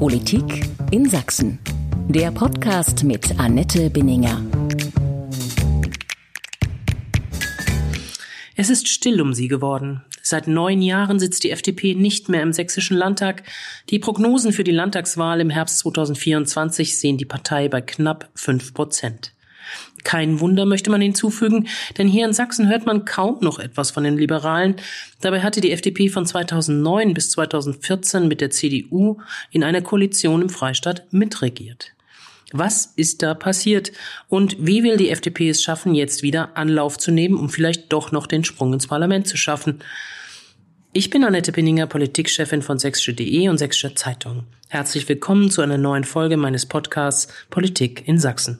Politik in Sachsen. Der Podcast mit Annette Binninger. Es ist still um sie geworden. Seit neun Jahren sitzt die FDP nicht mehr im sächsischen Landtag. Die Prognosen für die Landtagswahl im Herbst 2024 sehen die Partei bei knapp fünf Prozent. Kein Wunder möchte man hinzufügen, denn hier in Sachsen hört man kaum noch etwas von den Liberalen. Dabei hatte die FDP von 2009 bis 2014 mit der CDU in einer Koalition im Freistaat mitregiert. Was ist da passiert? Und wie will die FDP es schaffen, jetzt wieder Anlauf zu nehmen, um vielleicht doch noch den Sprung ins Parlament zu schaffen? Ich bin Annette Pinninger, Politikchefin von sächsische.de und Sächsische Zeitung. Herzlich willkommen zu einer neuen Folge meines Podcasts Politik in Sachsen.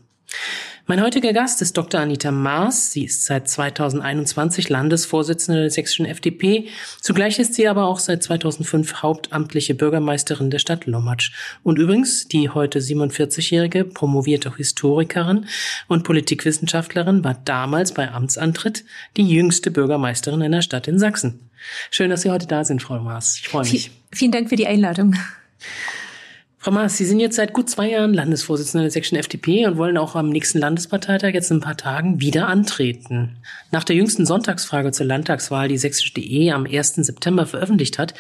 Mein heutiger Gast ist Dr. Anita Maas. Sie ist seit 2021 Landesvorsitzende der sächsischen FDP. Zugleich ist sie aber auch seit 2005 hauptamtliche Bürgermeisterin der Stadt Lommatsch. Und übrigens die heute 47-jährige promovierte Historikerin und Politikwissenschaftlerin war damals bei Amtsantritt die jüngste Bürgermeisterin einer Stadt in Sachsen. Schön, dass Sie heute da sind, Frau Maas. Ich freue mich. Vielen Dank für die Einladung. Frau Maas, Sie sind jetzt seit gut zwei Jahren Landesvorsitzende der sächsischen FDP und wollen auch am nächsten Landesparteitag jetzt in ein paar Tagen wieder antreten. Nach der jüngsten Sonntagsfrage zur Landtagswahl, die sächsische.de am 1. September veröffentlicht hat,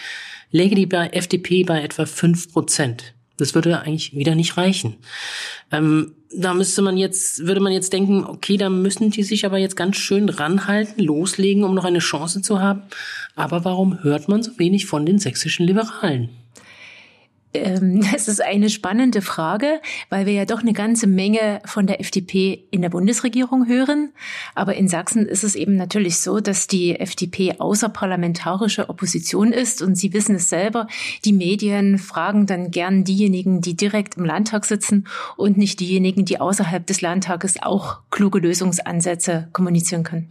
läge die FDP bei etwa fünf Prozent. Das würde eigentlich wieder nicht reichen. Ähm, da müsste man jetzt, würde man jetzt denken, okay, da müssen die sich aber jetzt ganz schön ranhalten, loslegen, um noch eine Chance zu haben. Aber warum hört man so wenig von den sächsischen Liberalen? Ähm, das ist eine spannende Frage, weil wir ja doch eine ganze Menge von der FDP in der Bundesregierung hören. Aber in Sachsen ist es eben natürlich so, dass die FDP außerparlamentarische Opposition ist. Und Sie wissen es selber, die Medien fragen dann gern diejenigen, die direkt im Landtag sitzen und nicht diejenigen, die außerhalb des Landtages auch kluge Lösungsansätze kommunizieren können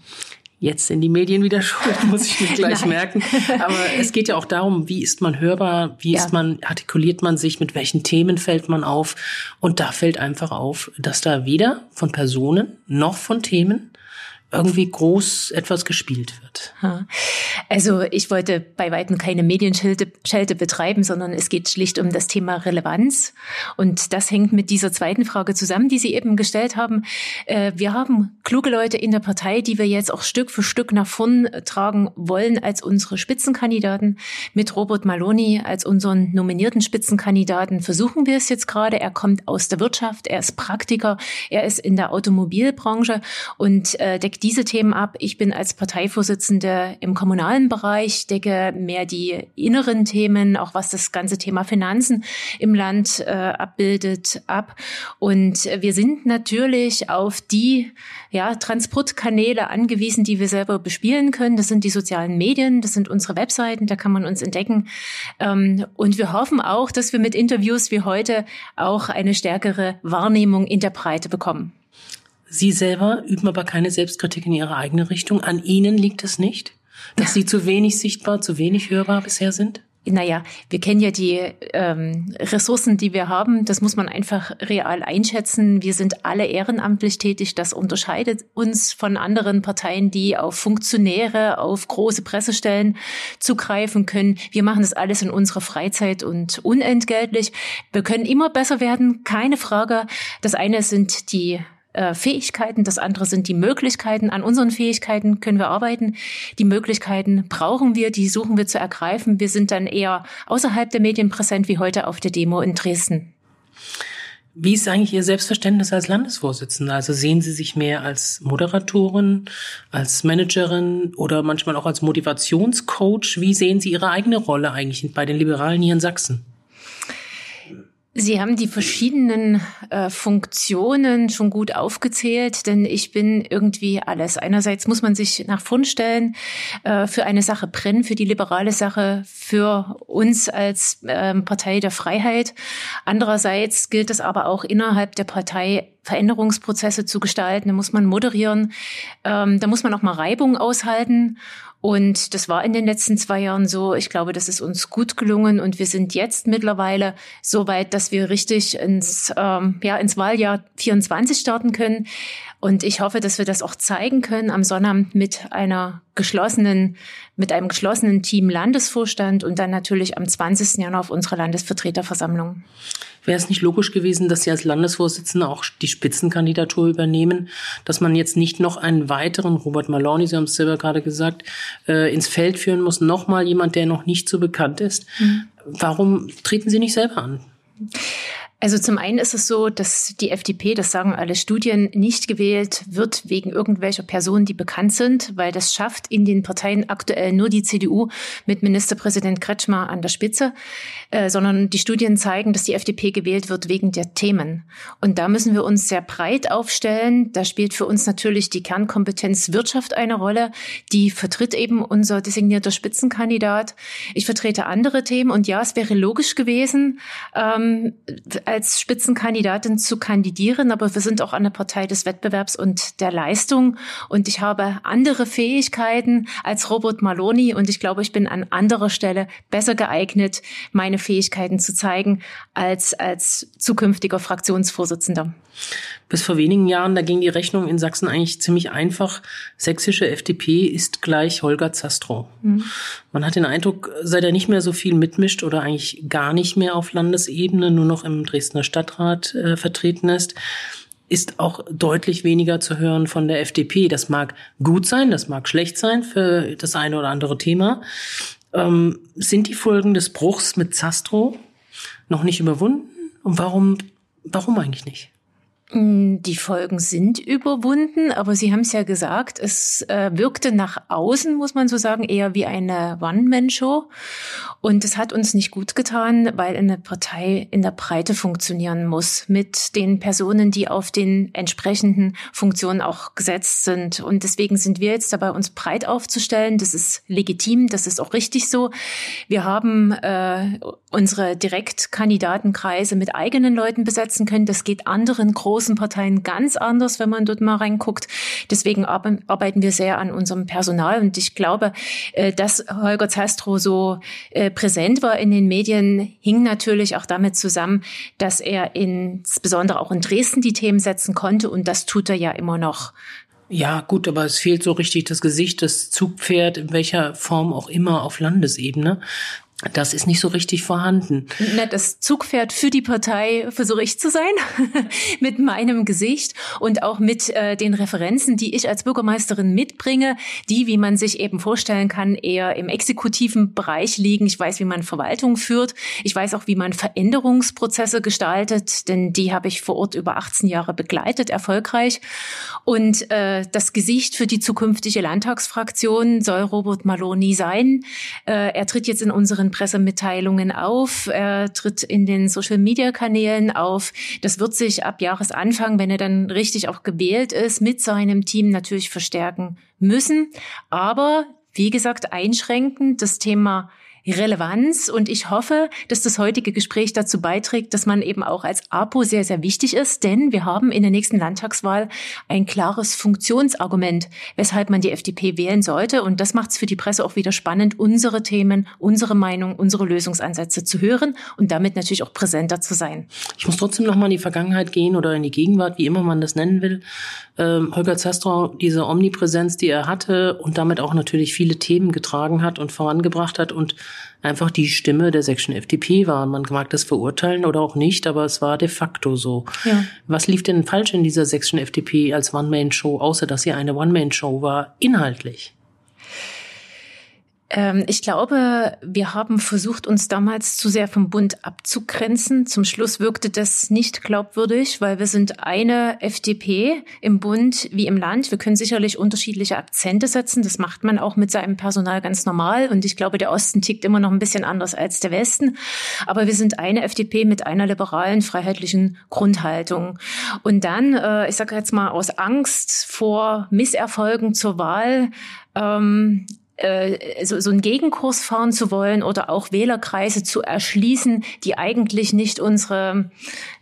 jetzt sind die Medien wieder schuld, muss ich mir gleich merken. Aber es geht ja auch darum, wie ist man hörbar, wie ja. ist man, artikuliert man sich, mit welchen Themen fällt man auf. Und da fällt einfach auf, dass da weder von Personen noch von Themen irgendwie groß etwas gespielt wird. Also ich wollte bei weitem keine Medienschelte betreiben, sondern es geht schlicht um das Thema Relevanz. Und das hängt mit dieser zweiten Frage zusammen, die Sie eben gestellt haben. Äh, wir haben kluge Leute in der Partei, die wir jetzt auch Stück für Stück nach vorn tragen wollen als unsere Spitzenkandidaten. Mit Robert Maloney als unseren nominierten Spitzenkandidaten versuchen wir es jetzt gerade. Er kommt aus der Wirtschaft, er ist Praktiker, er ist in der Automobilbranche und äh, deckt diese Themen ab. Ich bin als Parteivorsitzende im kommunalen Bereich, decke mehr die inneren Themen, auch was das ganze Thema Finanzen im Land äh, abbildet, ab. Und wir sind natürlich auf die ja, Transportkanäle angewiesen, die wir selber bespielen können. Das sind die sozialen Medien, das sind unsere Webseiten, da kann man uns entdecken. Ähm, und wir hoffen auch, dass wir mit Interviews wie heute auch eine stärkere Wahrnehmung in der Breite bekommen. Sie selber üben aber keine Selbstkritik in Ihre eigene Richtung. An Ihnen liegt es nicht, dass Sie zu wenig sichtbar, zu wenig hörbar bisher sind? Naja, wir kennen ja die ähm, Ressourcen, die wir haben. Das muss man einfach real einschätzen. Wir sind alle ehrenamtlich tätig. Das unterscheidet uns von anderen Parteien, die auf Funktionäre, auf große Pressestellen zugreifen können. Wir machen das alles in unserer Freizeit und unentgeltlich. Wir können immer besser werden, keine Frage. Das eine sind die äh, Fähigkeiten, das andere sind die Möglichkeiten. An unseren Fähigkeiten können wir arbeiten. Die Möglichkeiten brauchen wir, die suchen wir zu ergreifen. Wir sind dann eher außerhalb der Medien präsent wie heute auf der Demo in Dresden. Wie ist eigentlich Ihr Selbstverständnis als Landesvorsitzende? Also sehen Sie sich mehr als Moderatorin, als Managerin oder manchmal auch als Motivationscoach? Wie sehen Sie Ihre eigene Rolle eigentlich bei den Liberalen hier in Sachsen? Sie haben die verschiedenen äh, Funktionen schon gut aufgezählt, denn ich bin irgendwie alles. Einerseits muss man sich nach vorn stellen, äh, für eine Sache brennen, für die liberale Sache, für uns als äh, Partei der Freiheit. Andererseits gilt es aber auch innerhalb der Partei Veränderungsprozesse zu gestalten. Da muss man moderieren, ähm, da muss man auch mal Reibung aushalten. Und das war in den letzten zwei Jahren so. Ich glaube, das ist uns gut gelungen und wir sind jetzt mittlerweile so weit, dass wir richtig ins, ähm, ja, ins Wahljahr 24 starten können. Und ich hoffe, dass wir das auch zeigen können am Sonnabend mit einer geschlossenen, mit einem geschlossenen Team Landesvorstand und dann natürlich am 20. Januar auf unserer Landesvertreterversammlung. Wäre es nicht logisch gewesen, dass Sie als Landesvorsitzende auch die Spitzenkandidatur übernehmen, dass man jetzt nicht noch einen weiteren, Robert Maloney, Sie haben es selber gerade gesagt, äh, ins Feld führen muss, nochmal jemand, der noch nicht so bekannt ist. Mhm. Warum treten Sie nicht selber an? Also zum einen ist es so, dass die FDP, das sagen alle Studien, nicht gewählt wird wegen irgendwelcher Personen, die bekannt sind, weil das schafft in den Parteien aktuell nur die CDU mit Ministerpräsident Kretschmer an der Spitze, äh, sondern die Studien zeigen, dass die FDP gewählt wird wegen der Themen. Und da müssen wir uns sehr breit aufstellen. Da spielt für uns natürlich die Kernkompetenz Wirtschaft eine Rolle. Die vertritt eben unser designierter Spitzenkandidat. Ich vertrete andere Themen und ja, es wäre logisch gewesen, ähm, als Spitzenkandidatin zu kandidieren, aber wir sind auch eine Partei des Wettbewerbs und der Leistung. Und ich habe andere Fähigkeiten als Robert Maloney und ich glaube, ich bin an anderer Stelle besser geeignet, meine Fähigkeiten zu zeigen als als zukünftiger Fraktionsvorsitzender. Bis vor wenigen Jahren, da ging die Rechnung in Sachsen eigentlich ziemlich einfach. Sächsische FDP ist gleich Holger Zastrow. Mhm. Man hat den Eindruck, seit er nicht mehr so viel mitmischt oder eigentlich gar nicht mehr auf Landesebene, nur noch im Dresdner Stadtrat äh, vertreten ist, ist auch deutlich weniger zu hören von der FDP. Das mag gut sein, das mag schlecht sein für das eine oder andere Thema. Ähm, sind die Folgen des Bruchs mit Zastrow noch nicht überwunden? Und warum, warum eigentlich nicht? Mm, die Folgen sind überwunden, aber Sie haben es ja gesagt, es äh, wirkte nach außen, muss man so sagen, eher wie eine One-Man-Show. Und es hat uns nicht gut getan, weil eine Partei in der Breite funktionieren muss, mit den Personen, die auf den entsprechenden Funktionen auch gesetzt sind. Und deswegen sind wir jetzt dabei, uns breit aufzustellen. Das ist legitim, das ist auch richtig so. Wir haben äh, unsere Direktkandidatenkreise mit eigenen Leuten besetzen können. Das geht anderen großen großen Parteien ganz anders, wenn man dort mal reinguckt. Deswegen arbeiten wir sehr an unserem Personal und ich glaube, äh, dass Holger Zastrow so äh, präsent war in den Medien, hing natürlich auch damit zusammen, dass er insbesondere auch in Dresden die Themen setzen konnte und das tut er ja immer noch. Ja, gut, aber es fehlt so richtig das Gesicht, das Zugpferd, in welcher Form auch immer auf Landesebene. Das ist nicht so richtig vorhanden. Na, das Zugpferd für die Partei versuche ich zu sein, mit meinem Gesicht und auch mit äh, den Referenzen, die ich als Bürgermeisterin mitbringe, die, wie man sich eben vorstellen kann, eher im exekutiven Bereich liegen. Ich weiß, wie man Verwaltung führt. Ich weiß auch, wie man Veränderungsprozesse gestaltet, denn die habe ich vor Ort über 18 Jahre begleitet, erfolgreich. Und äh, das Gesicht für die zukünftige Landtagsfraktion soll Robert Maloney sein. Äh, er tritt jetzt in unseren Pressemitteilungen auf, er tritt in den Social-Media-Kanälen auf. Das wird sich ab Jahresanfang, wenn er dann richtig auch gewählt ist, mit seinem Team natürlich verstärken müssen. Aber wie gesagt, einschränkend das Thema Relevanz. Und ich hoffe, dass das heutige Gespräch dazu beiträgt, dass man eben auch als APO sehr, sehr wichtig ist, denn wir haben in der nächsten Landtagswahl ein klares Funktionsargument, weshalb man die FDP wählen sollte. Und das macht es für die Presse auch wieder spannend, unsere Themen, unsere Meinung, unsere Lösungsansätze zu hören und damit natürlich auch präsenter zu sein. Ich muss trotzdem noch mal in die Vergangenheit gehen oder in die Gegenwart, wie immer man das nennen will. Ähm, Holger Zastrow, diese Omnipräsenz, die er hatte und damit auch natürlich viele Themen getragen hat und vorangebracht hat und einfach die Stimme der sächsischen FDP war. Man mag das verurteilen oder auch nicht, aber es war de facto so. Ja. Was lief denn falsch in dieser sächsischen FDP als One-Man-Show, außer dass sie eine One-Man-Show war, inhaltlich? Ähm, ich glaube, wir haben versucht, uns damals zu sehr vom Bund abzugrenzen. Zum Schluss wirkte das nicht glaubwürdig, weil wir sind eine FDP im Bund wie im Land. Wir können sicherlich unterschiedliche Akzente setzen. Das macht man auch mit seinem Personal ganz normal. Und ich glaube, der Osten tickt immer noch ein bisschen anders als der Westen. Aber wir sind eine FDP mit einer liberalen, freiheitlichen Grundhaltung. Und dann, äh, ich sage jetzt mal aus Angst vor Misserfolgen zur Wahl, ähm, äh, so, so einen Gegenkurs fahren zu wollen oder auch Wählerkreise zu erschließen, die eigentlich nicht unsere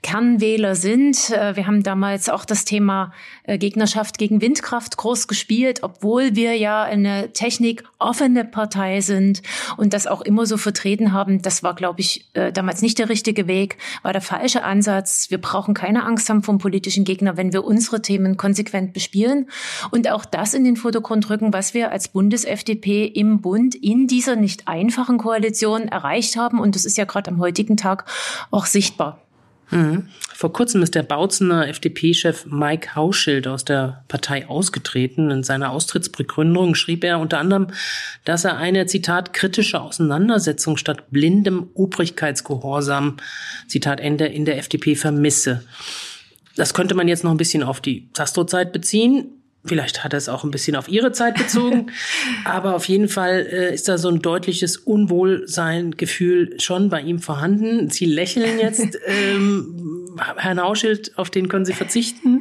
Kernwähler sind. Äh, wir haben damals auch das Thema äh, Gegnerschaft gegen Windkraft groß gespielt, obwohl wir ja eine technikoffene Partei sind und das auch immer so vertreten haben. Das war, glaube ich, äh, damals nicht der richtige Weg, war der falsche Ansatz. Wir brauchen keine Angst haben vom politischen Gegner, wenn wir unsere Themen konsequent bespielen und auch das in den Vordergrund rücken, was wir als Bundes-FDP im Bund in dieser nicht einfachen Koalition erreicht haben. Und das ist ja gerade am heutigen Tag auch sichtbar. Mhm. Vor kurzem ist der Bautzener FDP-Chef Mike Hauschild aus der Partei ausgetreten. In seiner Austrittsbegründung schrieb er unter anderem, dass er eine, Zitat, kritische Auseinandersetzung statt blindem Obrigkeitsgehorsam, Zitat Ende, in der FDP vermisse. Das könnte man jetzt noch ein bisschen auf die Zastro-Zeit beziehen. Vielleicht hat er es auch ein bisschen auf ihre Zeit bezogen, aber auf jeden Fall äh, ist da so ein deutliches Unwohlsein-Gefühl schon bei ihm vorhanden. Sie lächeln jetzt. Ähm, Herrn Hauschild, auf den können Sie verzichten?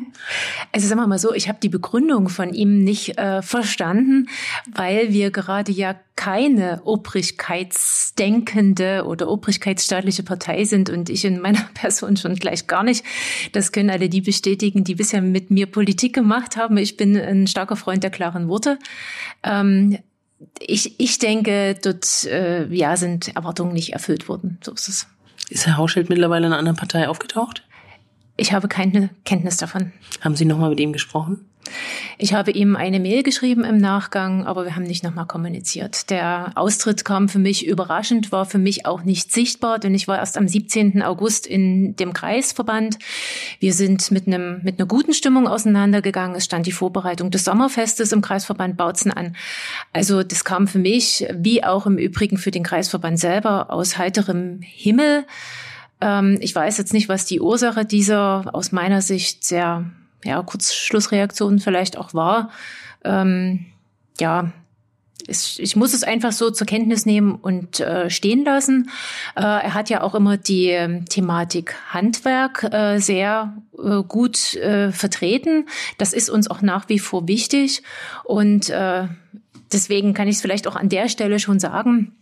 Also sagen wir mal so, ich habe die Begründung von ihm nicht äh, verstanden, weil wir gerade ja keine obrigkeitsdenkende oder obrigkeitsstaatliche Partei sind und ich in meiner Person schon gleich gar nicht. Das können alle die bestätigen, die bisher mit mir Politik gemacht haben. Ich bin ein starker Freund der klaren Worte. Ähm, ich, ich denke, dort äh, ja, sind Erwartungen nicht erfüllt worden. So ist es. Ist Herr Hauschild mittlerweile in einer anderen Partei aufgetaucht? Ich habe keine Kenntnis davon. Haben Sie nochmal mit ihm gesprochen? Ich habe ihm eine Mail geschrieben im Nachgang, aber wir haben nicht nochmal kommuniziert. Der Austritt kam für mich überraschend, war für mich auch nicht sichtbar, denn ich war erst am 17. August in dem Kreisverband. Wir sind mit einem, mit einer guten Stimmung auseinandergegangen. Es stand die Vorbereitung des Sommerfestes im Kreisverband Bautzen an. Also das kam für mich, wie auch im Übrigen für den Kreisverband selber, aus heiterem Himmel. Ähm, ich weiß jetzt nicht, was die Ursache dieser aus meiner Sicht sehr ja, Kurzschlussreaktion vielleicht auch war. Ähm, ja, ich, ich muss es einfach so zur Kenntnis nehmen und äh, stehen lassen. Äh, er hat ja auch immer die äh, Thematik Handwerk äh, sehr äh, gut äh, vertreten. Das ist uns auch nach wie vor wichtig. Und deswegen kann ich es vielleicht auch an der Stelle schon sagen.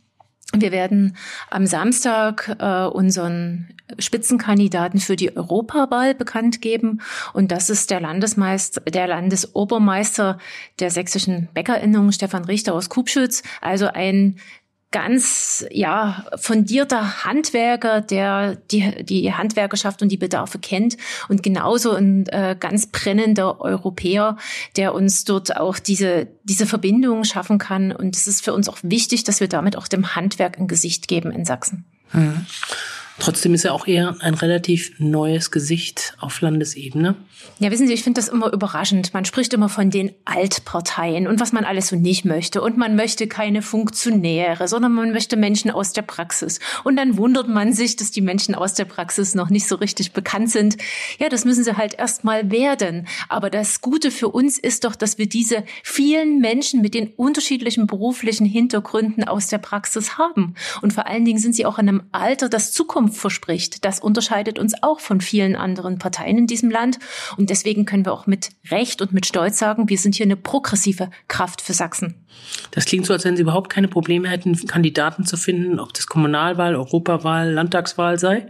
Wir werden am Samstag äh, unseren Spitzenkandidaten für die Europawahl bekannt geben. Und das ist der Landesmeister, der Landesobermeister der sächsischen Bäckerinnung, Stefan Richter aus Kubschütz. Also ein ganz ja fundierter Handwerker, der die, die Handwerkerschaft und die Bedarfe kennt und genauso ein äh, ganz brennender Europäer, der uns dort auch diese diese Verbindung schaffen kann. Und es ist für uns auch wichtig, dass wir damit auch dem Handwerk ein Gesicht geben in Sachsen. Mhm. Trotzdem ist er auch eher ein relativ neues Gesicht auf Landesebene. Ja, wissen Sie, ich finde das immer überraschend. Man spricht immer von den Altparteien und was man alles so nicht möchte. Und man möchte keine Funktionäre, sondern man möchte Menschen aus der Praxis. Und dann wundert man sich, dass die Menschen aus der Praxis noch nicht so richtig bekannt sind. Ja, das müssen sie halt erst mal werden. Aber das Gute für uns ist doch, dass wir diese vielen Menschen mit den unterschiedlichen beruflichen Hintergründen aus der Praxis haben. Und vor allen Dingen sind sie auch in einem Alter, das Zukunft Zukunft verspricht. Das unterscheidet uns auch von vielen anderen Parteien in diesem Land. Und deswegen können wir auch mit Recht und mit Stolz sagen, wir sind hier eine progressive Kraft für Sachsen. Das klingt so, als wenn Sie überhaupt keine Probleme hätten, Kandidaten zu finden, ob das Kommunalwahl, Europawahl, Landtagswahl sei.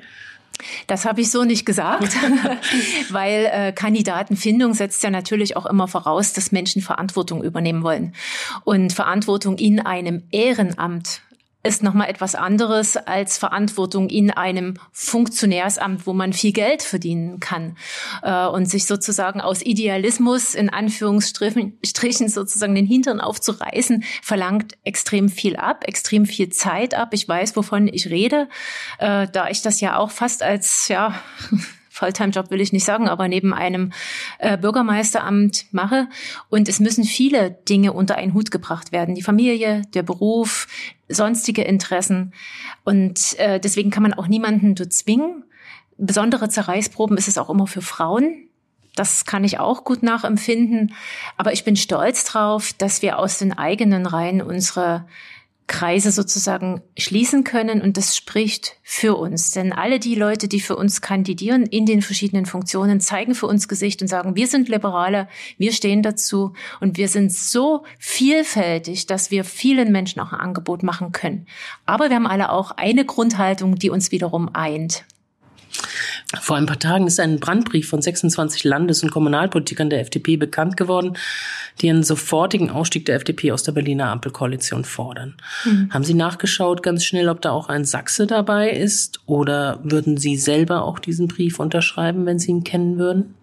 Das habe ich so nicht gesagt, weil äh, Kandidatenfindung setzt ja natürlich auch immer voraus, dass Menschen Verantwortung übernehmen wollen. Und Verantwortung in einem Ehrenamt ist nochmal etwas anderes als Verantwortung in einem Funktionärsamt, wo man viel Geld verdienen kann äh, und sich sozusagen aus Idealismus in Anführungsstrichen sozusagen den Hintern aufzureißen, verlangt extrem viel ab, extrem viel Zeit ab. Ich weiß, wovon ich rede, äh, da ich das ja auch fast als ja Volltime-Job will ich nicht sagen, aber neben einem äh, Bürgermeisteramt mache. Und es müssen viele Dinge unter einen Hut gebracht werden. Die Familie, der Beruf, sonstige Interessen. Und äh, deswegen kann man auch niemanden zu zwingen. Besondere Zerreißproben ist es auch immer für Frauen. Das kann ich auch gut nachempfinden. Aber ich bin stolz drauf, dass wir aus den eigenen Reihen unsere Kreise sozusagen schließen können und das spricht für uns. Denn alle die Leute, die für uns kandidieren in den verschiedenen Funktionen, zeigen für uns Gesicht und sagen, wir sind Liberale, wir stehen dazu und wir sind so vielfältig, dass wir vielen Menschen auch ein Angebot machen können. Aber wir haben alle auch eine Grundhaltung, die uns wiederum eint. Vor ein paar Tagen ist ein Brandbrief von 26 Landes- und Kommunalpolitikern der FDP bekannt geworden, die einen sofortigen Ausstieg der FDP aus der Berliner Ampelkoalition fordern. Mhm. Haben Sie nachgeschaut ganz schnell, ob da auch ein Sachse dabei ist? Oder würden Sie selber auch diesen Brief unterschreiben, wenn Sie ihn kennen würden?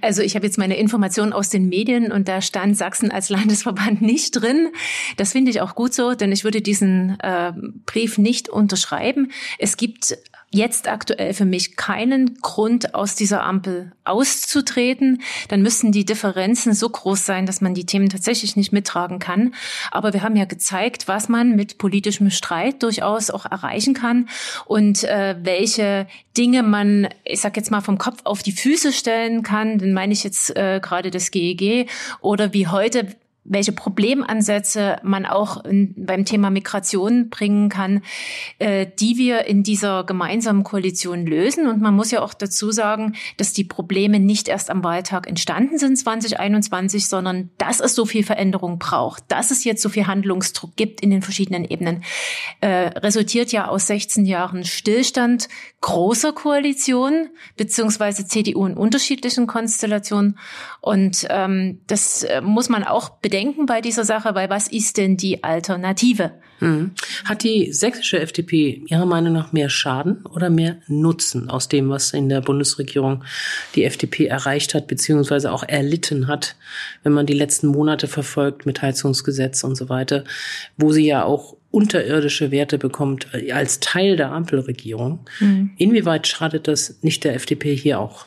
Also ich habe jetzt meine Informationen aus den Medien und da stand Sachsen als Landesverband nicht drin. Das finde ich auch gut so, denn ich würde diesen äh, Brief nicht unterschreiben. Es gibt jetzt aktuell für mich keinen Grund, aus dieser Ampel auszutreten. Dann müssten die Differenzen so groß sein, dass man die Themen tatsächlich nicht mittragen kann. Aber wir haben ja gezeigt, was man mit politischem Streit durchaus auch erreichen kann und äh, welche Dinge man, ich sag jetzt mal, vom Kopf auf die Füße stellen kann. Dann meine ich jetzt äh, gerade das GEG e oder wie heute welche Problemansätze man auch in, beim Thema Migration bringen kann, äh, die wir in dieser gemeinsamen Koalition lösen. Und man muss ja auch dazu sagen, dass die Probleme nicht erst am Wahltag entstanden sind 2021, sondern dass es so viel Veränderung braucht, dass es jetzt so viel Handlungsdruck gibt in den verschiedenen Ebenen, äh, resultiert ja aus 16 Jahren Stillstand großer Koalitionen beziehungsweise CDU in unterschiedlichen Konstellationen. Und ähm, das äh, muss man auch bedenken bedenken bei dieser Sache, weil was ist denn die Alternative? Hm. Hat die sächsische FDP Ihrer Meinung nach mehr Schaden oder mehr Nutzen aus dem, was in der Bundesregierung die FDP erreicht hat, beziehungsweise auch erlitten hat, wenn man die letzten Monate verfolgt mit Heizungsgesetz und so weiter, wo sie ja auch unterirdische Werte bekommt äh, als Teil der Ampelregierung. Mhm. Inwieweit schadet das nicht der FDP hier auch?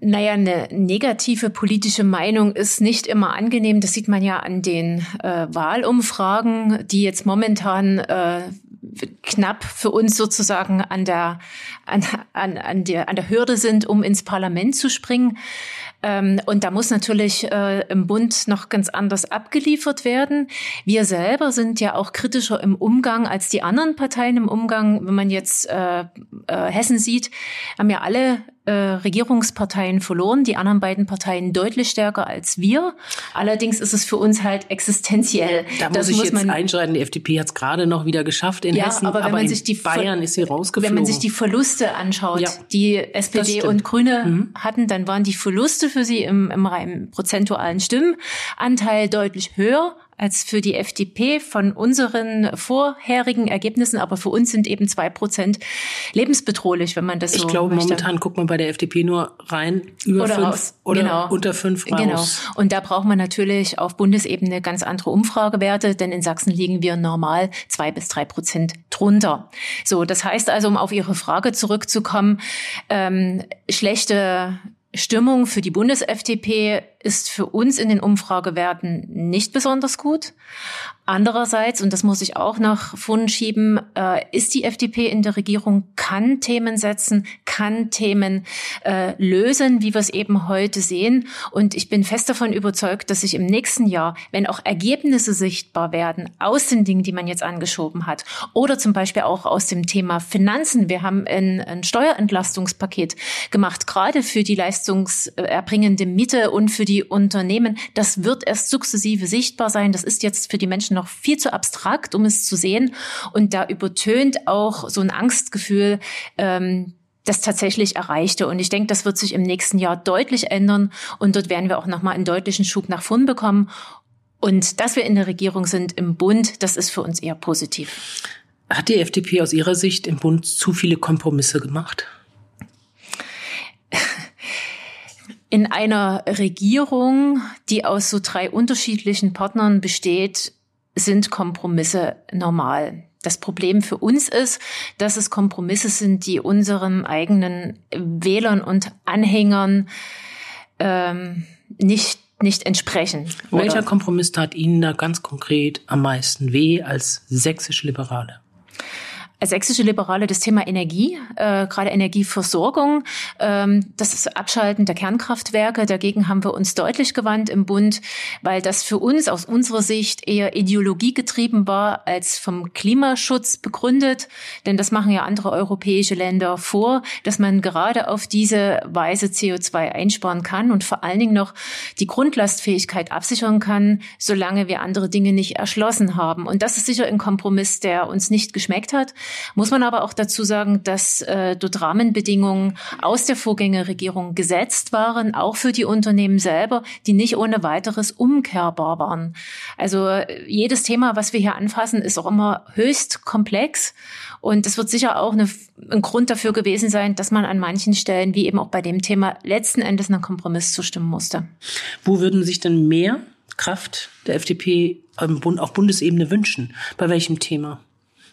Naja, eine negative politische Meinung ist nicht immer angenehm. Das sieht man ja an den äh, Wahlumfragen, die jetzt momentan äh, knapp für uns sozusagen an der, an, an, an, der, an der Hürde sind, um ins Parlament zu springen. Ähm, und da muss natürlich äh, im Bund noch ganz anders abgeliefert werden. Wir selber sind ja auch kritischer im Umgang als die anderen Parteien im Umgang. Wenn man jetzt äh, äh, Hessen sieht, haben ja alle äh, Regierungsparteien verloren, die anderen beiden Parteien deutlich stärker als wir. Allerdings ist es für uns halt existenziell. Da muss das ich muss jetzt man, einschreiten. Die FDP hat es gerade noch wieder geschafft in ja, Hessen, aber, wenn aber man sich die Bayern ist sie rausgeflogen. Wenn man sich die Verluste anschaut, ja, die SPD und Grüne mhm. hatten, dann waren die Verluste für sie im, im rein prozentualen Stimmenanteil deutlich höher als für die FDP von unseren vorherigen Ergebnissen. Aber für uns sind eben zwei Prozent lebensbedrohlich, wenn man das ich so Ich glaube, möchte. momentan guckt man bei der FDP nur rein über oder fünf raus. oder genau. unter fünf raus. Genau. Und da braucht man natürlich auf Bundesebene ganz andere Umfragewerte, denn in Sachsen liegen wir normal zwei bis drei Prozent drunter. So, das heißt also, um auf Ihre Frage zurückzukommen, ähm, schlechte Stimmung für die Bundes-FDP ist für uns in den Umfragewerten nicht besonders gut. Andererseits, und das muss ich auch nach vorn schieben, äh, ist die FDP in der Regierung, kann Themen setzen, kann Themen äh, lösen, wie wir es eben heute sehen. Und ich bin fest davon überzeugt, dass sich im nächsten Jahr, wenn auch Ergebnisse sichtbar werden aus den Dingen, die man jetzt angeschoben hat, oder zum Beispiel auch aus dem Thema Finanzen, wir haben ein, ein Steuerentlastungspaket gemacht, gerade für die leistungserbringende Miete und für die Unternehmen. Das wird erst sukzessive sichtbar sein. Das ist jetzt für die Menschen noch viel zu abstrakt, um es zu sehen. Und da übertönt auch so ein Angstgefühl, ähm, das tatsächlich erreichte. Und ich denke, das wird sich im nächsten Jahr deutlich ändern. Und dort werden wir auch nochmal einen deutlichen Schub nach vorn bekommen. Und dass wir in der Regierung sind im Bund, das ist für uns eher positiv. Hat die FDP aus Ihrer Sicht im Bund zu viele Kompromisse gemacht? In einer Regierung, die aus so drei unterschiedlichen Partnern besteht, sind Kompromisse normal. Das Problem für uns ist, dass es Kompromisse sind, die unseren eigenen Wählern und Anhängern ähm, nicht nicht entsprechen. Welcher Kompromiss tat Ihnen da ganz konkret am meisten weh als sächsische Liberale? Als sächsische Liberale das Thema Energie, äh, gerade Energieversorgung, ähm, das Abschalten der Kernkraftwerke. Dagegen haben wir uns deutlich gewandt im Bund, weil das für uns aus unserer Sicht eher ideologiegetrieben war als vom Klimaschutz begründet. Denn das machen ja andere europäische Länder vor, dass man gerade auf diese Weise CO2 einsparen kann und vor allen Dingen noch die Grundlastfähigkeit absichern kann, solange wir andere Dinge nicht erschlossen haben. Und das ist sicher ein Kompromiss, der uns nicht geschmeckt hat. Muss man aber auch dazu sagen, dass äh, dort Rahmenbedingungen aus der Vorgängerregierung gesetzt waren, auch für die Unternehmen selber, die nicht ohne weiteres umkehrbar waren. Also äh, jedes Thema, was wir hier anfassen, ist auch immer höchst komplex. Und es wird sicher auch eine, ein Grund dafür gewesen sein, dass man an manchen Stellen, wie eben auch bei dem Thema, letzten Endes einen Kompromiss zustimmen musste. Wo würden sich denn mehr Kraft der FDP auf Bundesebene wünschen? Bei welchem Thema?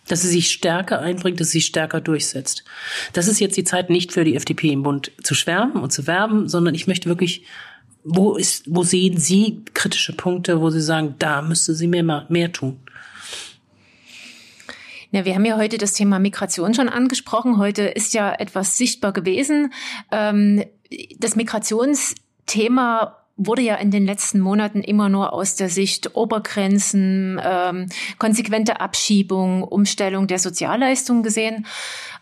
Dass sie sich stärker einbringt, dass sie sich stärker durchsetzt. Das ist jetzt die Zeit nicht für die FDP im Bund zu schwärmen und zu werben, sondern ich möchte wirklich, wo ist, wo sehen Sie kritische Punkte, wo Sie sagen, da müsste sie mehr, mehr tun? Ja, wir haben ja heute das Thema Migration schon angesprochen. Heute ist ja etwas sichtbar gewesen. Ähm, das Migrationsthema wurde ja in den letzten Monaten immer nur aus der Sicht Obergrenzen, ähm, konsequente Abschiebung, Umstellung der Sozialleistungen gesehen.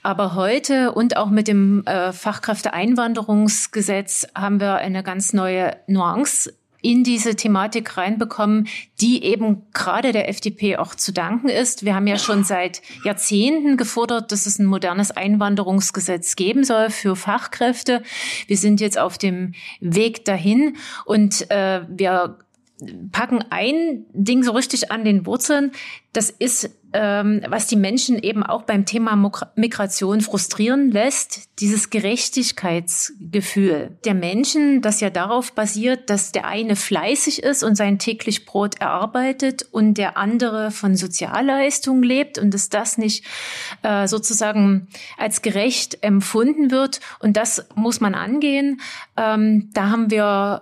Aber heute und auch mit dem äh, Fachkräfteeinwanderungsgesetz haben wir eine ganz neue Nuance in diese Thematik reinbekommen, die eben gerade der FDP auch zu danken ist. Wir haben ja schon seit Jahrzehnten gefordert, dass es ein modernes Einwanderungsgesetz geben soll für Fachkräfte. Wir sind jetzt auf dem Weg dahin und äh, wir packen ein Ding so richtig an den Wurzeln. Das ist, ähm, was die Menschen eben auch beim Thema Migration frustrieren lässt, dieses Gerechtigkeitsgefühl der Menschen, das ja darauf basiert, dass der eine fleißig ist und sein täglich Brot erarbeitet und der andere von Sozialleistungen lebt und dass das nicht äh, sozusagen als gerecht empfunden wird. Und das muss man angehen. Ähm, da haben wir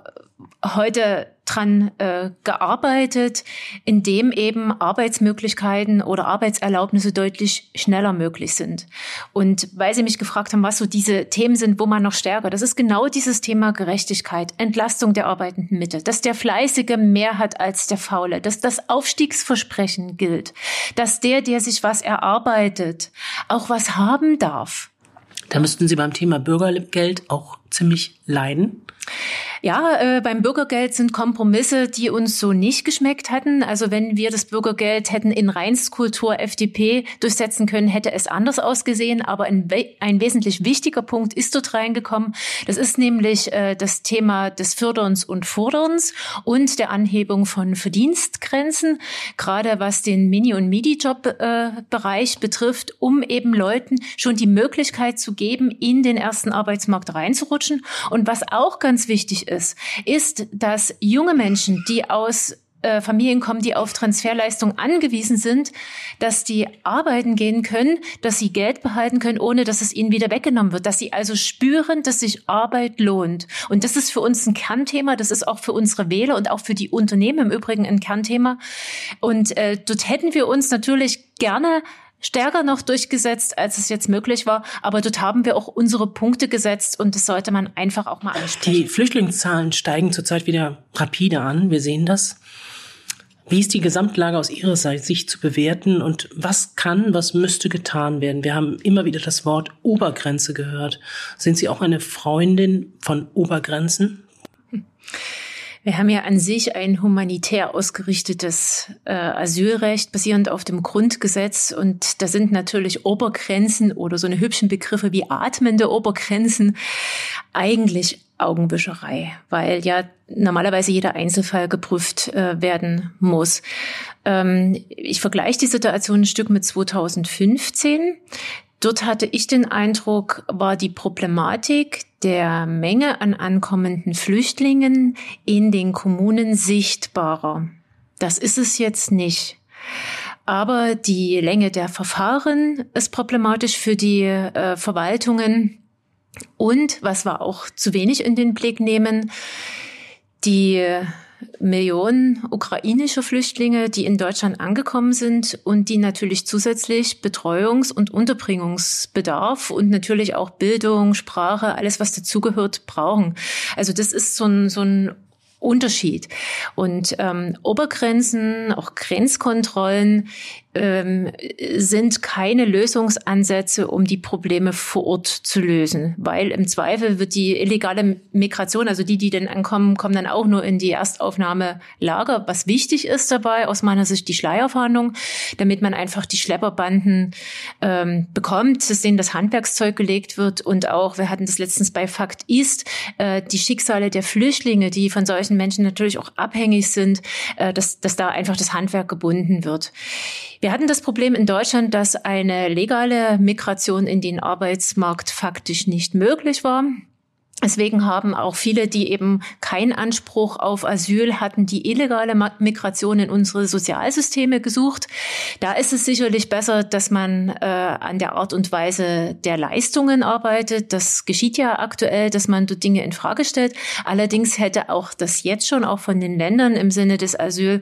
heute dran äh, gearbeitet, indem eben Arbeitsmöglichkeiten oder Arbeitserlaubnisse deutlich schneller möglich sind. Und weil Sie mich gefragt haben, was so diese Themen sind, wo man noch stärker, das ist genau dieses Thema Gerechtigkeit, Entlastung der arbeitenden Mitte, dass der Fleißige mehr hat als der Faule, dass das Aufstiegsversprechen gilt, dass der, der sich was erarbeitet, auch was haben darf. Da müssten Sie beim Thema Bürgergeld auch ziemlich leiden. Ja, äh, beim Bürgergeld sind Kompromisse, die uns so nicht geschmeckt hatten. Also wenn wir das Bürgergeld hätten in Reinskultur FDP durchsetzen können, hätte es anders ausgesehen. Aber ein, ein wesentlich wichtiger Punkt ist dort reingekommen. Das ist nämlich äh, das Thema des Förderns und Forderns und der Anhebung von Verdienstgrenzen, gerade was den Mini- und Midi-Job-Bereich äh, betrifft, um eben Leuten schon die Möglichkeit zu geben, in den ersten Arbeitsmarkt reinzurutschen. Und was auch ganz wichtig ist, ist, ist, dass junge Menschen, die aus äh, Familien kommen, die auf Transferleistung angewiesen sind, dass die arbeiten gehen können, dass sie Geld behalten können, ohne dass es ihnen wieder weggenommen wird, dass sie also spüren, dass sich Arbeit lohnt. Und das ist für uns ein Kernthema, das ist auch für unsere Wähler und auch für die Unternehmen im Übrigen ein Kernthema. Und äh, dort hätten wir uns natürlich gerne stärker noch durchgesetzt, als es jetzt möglich war. Aber dort haben wir auch unsere Punkte gesetzt und das sollte man einfach auch mal ansprechen. Die Flüchtlingszahlen steigen zurzeit wieder rapide an. Wir sehen das. Wie ist die Gesamtlage aus Ihrer Sicht zu bewerten und was kann, was müsste getan werden? Wir haben immer wieder das Wort Obergrenze gehört. Sind Sie auch eine Freundin von Obergrenzen? Hm. Wir haben ja an sich ein humanitär ausgerichtetes äh, Asylrecht basierend auf dem Grundgesetz und da sind natürlich Obergrenzen oder so eine hübschen Begriffe wie atmende Obergrenzen eigentlich Augenwischerei, weil ja normalerweise jeder Einzelfall geprüft äh, werden muss. Ähm, ich vergleiche die Situation ein Stück mit 2015. Dort hatte ich den Eindruck, war die Problematik der Menge an ankommenden Flüchtlingen in den Kommunen sichtbarer. Das ist es jetzt nicht. Aber die Länge der Verfahren ist problematisch für die äh, Verwaltungen. Und was wir auch zu wenig in den Blick nehmen, die Millionen ukrainische Flüchtlinge, die in Deutschland angekommen sind und die natürlich zusätzlich Betreuungs- und Unterbringungsbedarf und natürlich auch Bildung, Sprache, alles, was dazugehört, brauchen. Also das ist so ein, so ein Unterschied. Und ähm, Obergrenzen, auch Grenzkontrollen ähm, sind keine Lösungsansätze, um die Probleme vor Ort zu lösen, weil im Zweifel wird die illegale Migration, also die, die dann ankommen, kommen dann auch nur in die Erstaufnahmelager. Was wichtig ist dabei, aus meiner Sicht, die Schleierfahndung, damit man einfach die Schlepperbanden ähm, bekommt, dass denen das Handwerkszeug gelegt wird und auch, wir hatten das letztens bei Fakt East, äh, die Schicksale der Flüchtlinge, die von solchen Menschen natürlich auch abhängig sind, äh, dass, dass da einfach das Handwerk gebunden wird. Wir hatten das Problem in Deutschland, dass eine legale Migration in den Arbeitsmarkt faktisch nicht möglich war. Deswegen haben auch viele, die eben keinen Anspruch auf Asyl hatten, die illegale Migration in unsere Sozialsysteme gesucht. Da ist es sicherlich besser, dass man äh, an der Art und Weise der Leistungen arbeitet. Das geschieht ja aktuell, dass man dort Dinge in Frage stellt. Allerdings hätte auch das jetzt schon auch von den Ländern im Sinne des Asyl,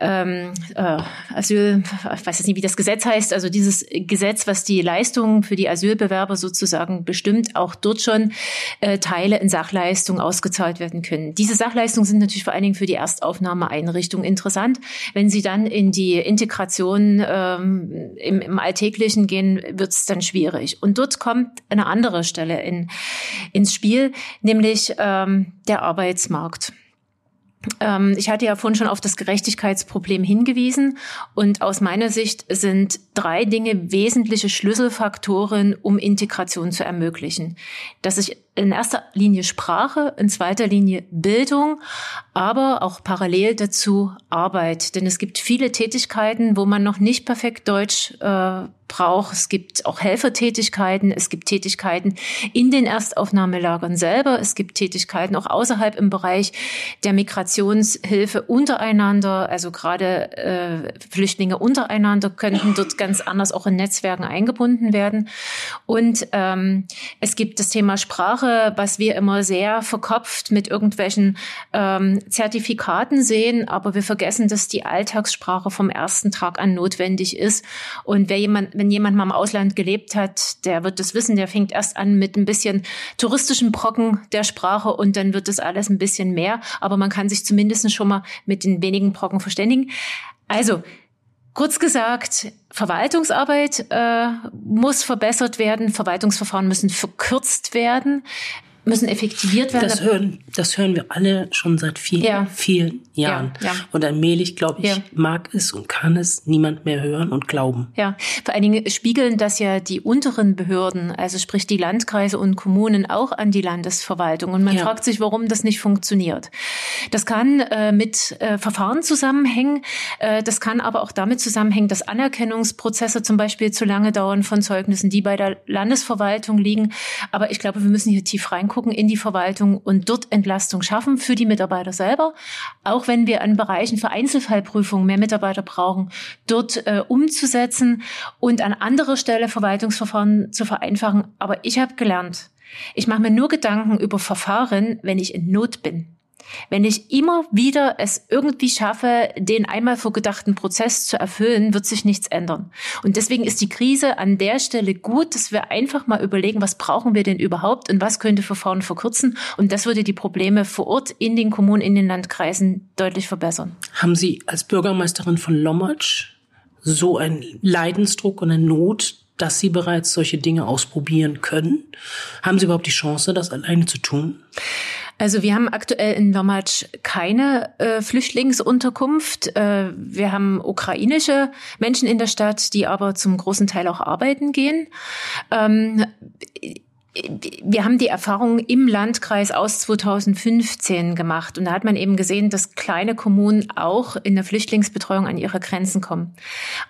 ähm, äh, Asyl, ich weiß jetzt nicht, wie das Gesetz heißt, also dieses Gesetz, was die Leistungen für die Asylbewerber sozusagen bestimmt, auch dort schon äh, Teile in Sachleistung ausgezahlt werden können. Diese Sachleistungen sind natürlich vor allen Dingen für die Erstaufnahmeeinrichtung interessant. Wenn sie dann in die Integration ähm, im, im Alltäglichen gehen, wird es dann schwierig. Und dort kommt eine andere Stelle in, ins Spiel, nämlich ähm, der Arbeitsmarkt. Ähm, ich hatte ja vorhin schon auf das Gerechtigkeitsproblem hingewiesen und aus meiner Sicht sind drei Dinge wesentliche Schlüsselfaktoren, um Integration zu ermöglichen. Dass ich in erster Linie Sprache, in zweiter Linie Bildung, aber auch parallel dazu Arbeit. Denn es gibt viele Tätigkeiten, wo man noch nicht perfekt Deutsch äh, braucht. Es gibt auch Helfertätigkeiten, es gibt Tätigkeiten in den Erstaufnahmelagern selber, es gibt Tätigkeiten auch außerhalb im Bereich der Migrationshilfe untereinander. Also gerade äh, Flüchtlinge untereinander könnten dort ganz anders auch in Netzwerken eingebunden werden. Und ähm, es gibt das Thema Sprache was wir immer sehr verkopft mit irgendwelchen ähm, Zertifikaten sehen, aber wir vergessen, dass die Alltagssprache vom ersten Tag an notwendig ist. Und wer jemand, wenn jemand mal im Ausland gelebt hat, der wird das wissen, der fängt erst an mit ein bisschen touristischen Brocken der Sprache und dann wird das alles ein bisschen mehr. Aber man kann sich zumindest schon mal mit den wenigen Brocken verständigen. Also, Kurz gesagt, Verwaltungsarbeit äh, muss verbessert werden, Verwaltungsverfahren müssen verkürzt werden müssen effektiviert werden. Das hören, das hören wir alle schon seit vielen, ja. vielen Jahren. Ja, ja. Und allmählich, glaube ich, mag es und kann es niemand mehr hören und glauben. Ja, vor allen Dingen spiegeln das ja die unteren Behörden, also sprich die Landkreise und Kommunen auch an die Landesverwaltung. Und man fragt sich, warum das nicht funktioniert. Das kann äh, mit äh, Verfahren zusammenhängen. Äh, das kann aber auch damit zusammenhängen, dass Anerkennungsprozesse zum Beispiel zu lange dauern von Zeugnissen, die bei der Landesverwaltung liegen. Aber ich glaube, wir müssen hier tief reingucken reingucken in die Verwaltung und dort Entlastung schaffen für die Mitarbeiter selber. Auch wenn wir an Bereichen für Einzelfallprüfungen mehr Mitarbeiter brauchen, dort äh, umzusetzen und an anderer Stelle Verwaltungsverfahren zu vereinfachen. Aber ich habe gelernt, ich mache mir nur Gedanken über Verfahren, wenn ich in Not bin. Wenn ich immer wieder es irgendwie schaffe, den einmal vorgedachten Prozess zu erfüllen, wird sich nichts ändern. Und deswegen ist die Krise an der Stelle gut, dass wir einfach mal überlegen, was brauchen wir denn überhaupt und was könnte Verfahren verkürzen. Und das würde die Probleme vor Ort in den Kommunen, in den Landkreisen deutlich verbessern. Haben Sie als Bürgermeisterin von Lommatsch so einen Leidensdruck und eine Not, dass Sie bereits solche Dinge ausprobieren können? Haben Sie überhaupt die Chance, das alleine zu tun? Also wir haben aktuell in Lommatsch keine äh, Flüchtlingsunterkunft. Äh, wir haben ukrainische Menschen in der Stadt, die aber zum großen Teil auch arbeiten gehen. Ähm, wir haben die Erfahrung im Landkreis aus 2015 gemacht und da hat man eben gesehen, dass kleine Kommunen auch in der Flüchtlingsbetreuung an ihre Grenzen kommen.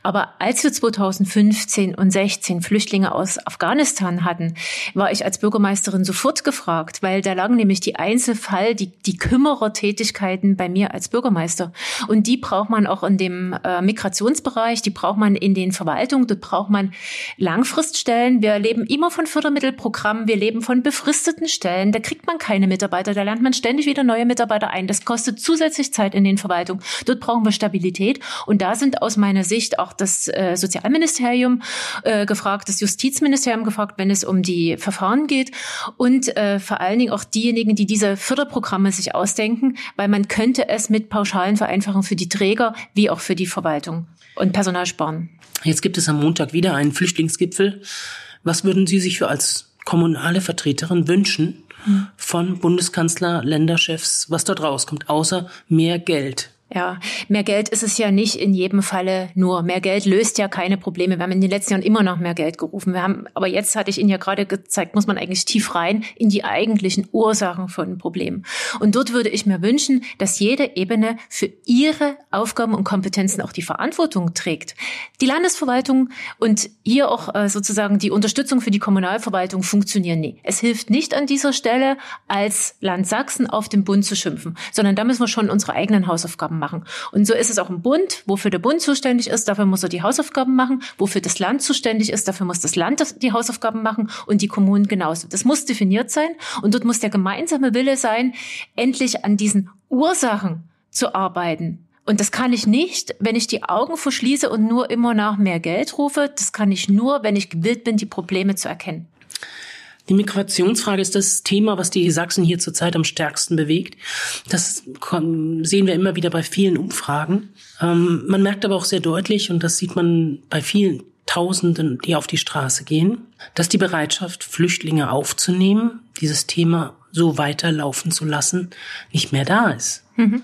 Aber als wir 2015 und 16 Flüchtlinge aus Afghanistan hatten, war ich als Bürgermeisterin sofort gefragt, weil da lagen nämlich die Einzelfall, die, die Kümmerertätigkeiten bei mir als Bürgermeister. Und die braucht man auch in dem äh, Migrationsbereich, die braucht man in den Verwaltungen, dort braucht man Langfriststellen. Wir erleben immer von Fördermittelprogrammen Programm, wir leben von befristeten Stellen, da kriegt man keine Mitarbeiter, da lernt man ständig wieder neue Mitarbeiter ein. Das kostet zusätzlich Zeit in den Verwaltungen. Dort brauchen wir Stabilität. Und da sind aus meiner Sicht auch das äh, Sozialministerium äh, gefragt, das Justizministerium gefragt, wenn es um die Verfahren geht und äh, vor allen Dingen auch diejenigen, die diese Förderprogramme sich ausdenken, weil man könnte es mit pauschalen Vereinfachungen für die Träger wie auch für die Verwaltung und Personal sparen. Jetzt gibt es am Montag wieder einen Flüchtlingsgipfel. Was würden Sie sich für als kommunale Vertreterin wünschen von Bundeskanzler, Länderchefs, was dort rauskommt, außer mehr Geld? Ja, mehr Geld ist es ja nicht in jedem Falle nur. Mehr Geld löst ja keine Probleme. Wir haben in den letzten Jahren immer noch mehr Geld gerufen. Wir haben, aber jetzt hatte ich Ihnen ja gerade gezeigt, muss man eigentlich tief rein in die eigentlichen Ursachen von Problemen. Und dort würde ich mir wünschen, dass jede Ebene für ihre Aufgaben und Kompetenzen auch die Verantwortung trägt. Die Landesverwaltung und hier auch äh, sozusagen die Unterstützung für die Kommunalverwaltung funktionieren nie. Es hilft nicht an dieser Stelle, als Land Sachsen auf den Bund zu schimpfen, sondern da müssen wir schon unsere eigenen Hausaufgaben machen. Und so ist es auch im Bund. Wofür der Bund zuständig ist, dafür muss er die Hausaufgaben machen. Wofür das Land zuständig ist, dafür muss das Land die Hausaufgaben machen und die Kommunen genauso. Das muss definiert sein und dort muss der gemeinsame Wille sein, endlich an diesen Ursachen zu arbeiten. Und das kann ich nicht, wenn ich die Augen verschließe und nur immer nach mehr Geld rufe. Das kann ich nur, wenn ich gewillt bin, die Probleme zu erkennen. Die Migrationsfrage ist das Thema, was die Sachsen hier zurzeit am stärksten bewegt. Das sehen wir immer wieder bei vielen Umfragen. Ähm, man merkt aber auch sehr deutlich, und das sieht man bei vielen Tausenden, die auf die Straße gehen, dass die Bereitschaft, Flüchtlinge aufzunehmen, dieses Thema so weiterlaufen zu lassen, nicht mehr da ist. Mhm.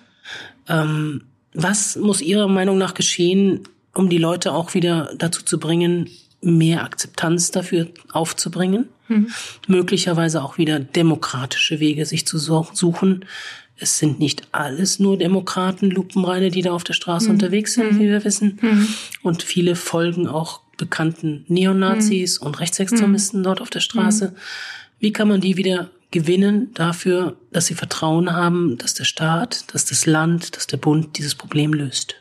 Ähm, was muss Ihrer Meinung nach geschehen, um die Leute auch wieder dazu zu bringen, mehr Akzeptanz dafür aufzubringen? Mhm. Möglicherweise auch wieder demokratische Wege sich zu suchen. Es sind nicht alles nur Demokraten, Lupenreine, die da auf der Straße mhm. unterwegs sind, mhm. wie wir wissen. Mhm. Und viele folgen auch bekannten Neonazis mhm. und Rechtsextremisten mhm. dort auf der Straße. Wie kann man die wieder gewinnen dafür, dass sie Vertrauen haben, dass der Staat, dass das Land, dass der Bund dieses Problem löst?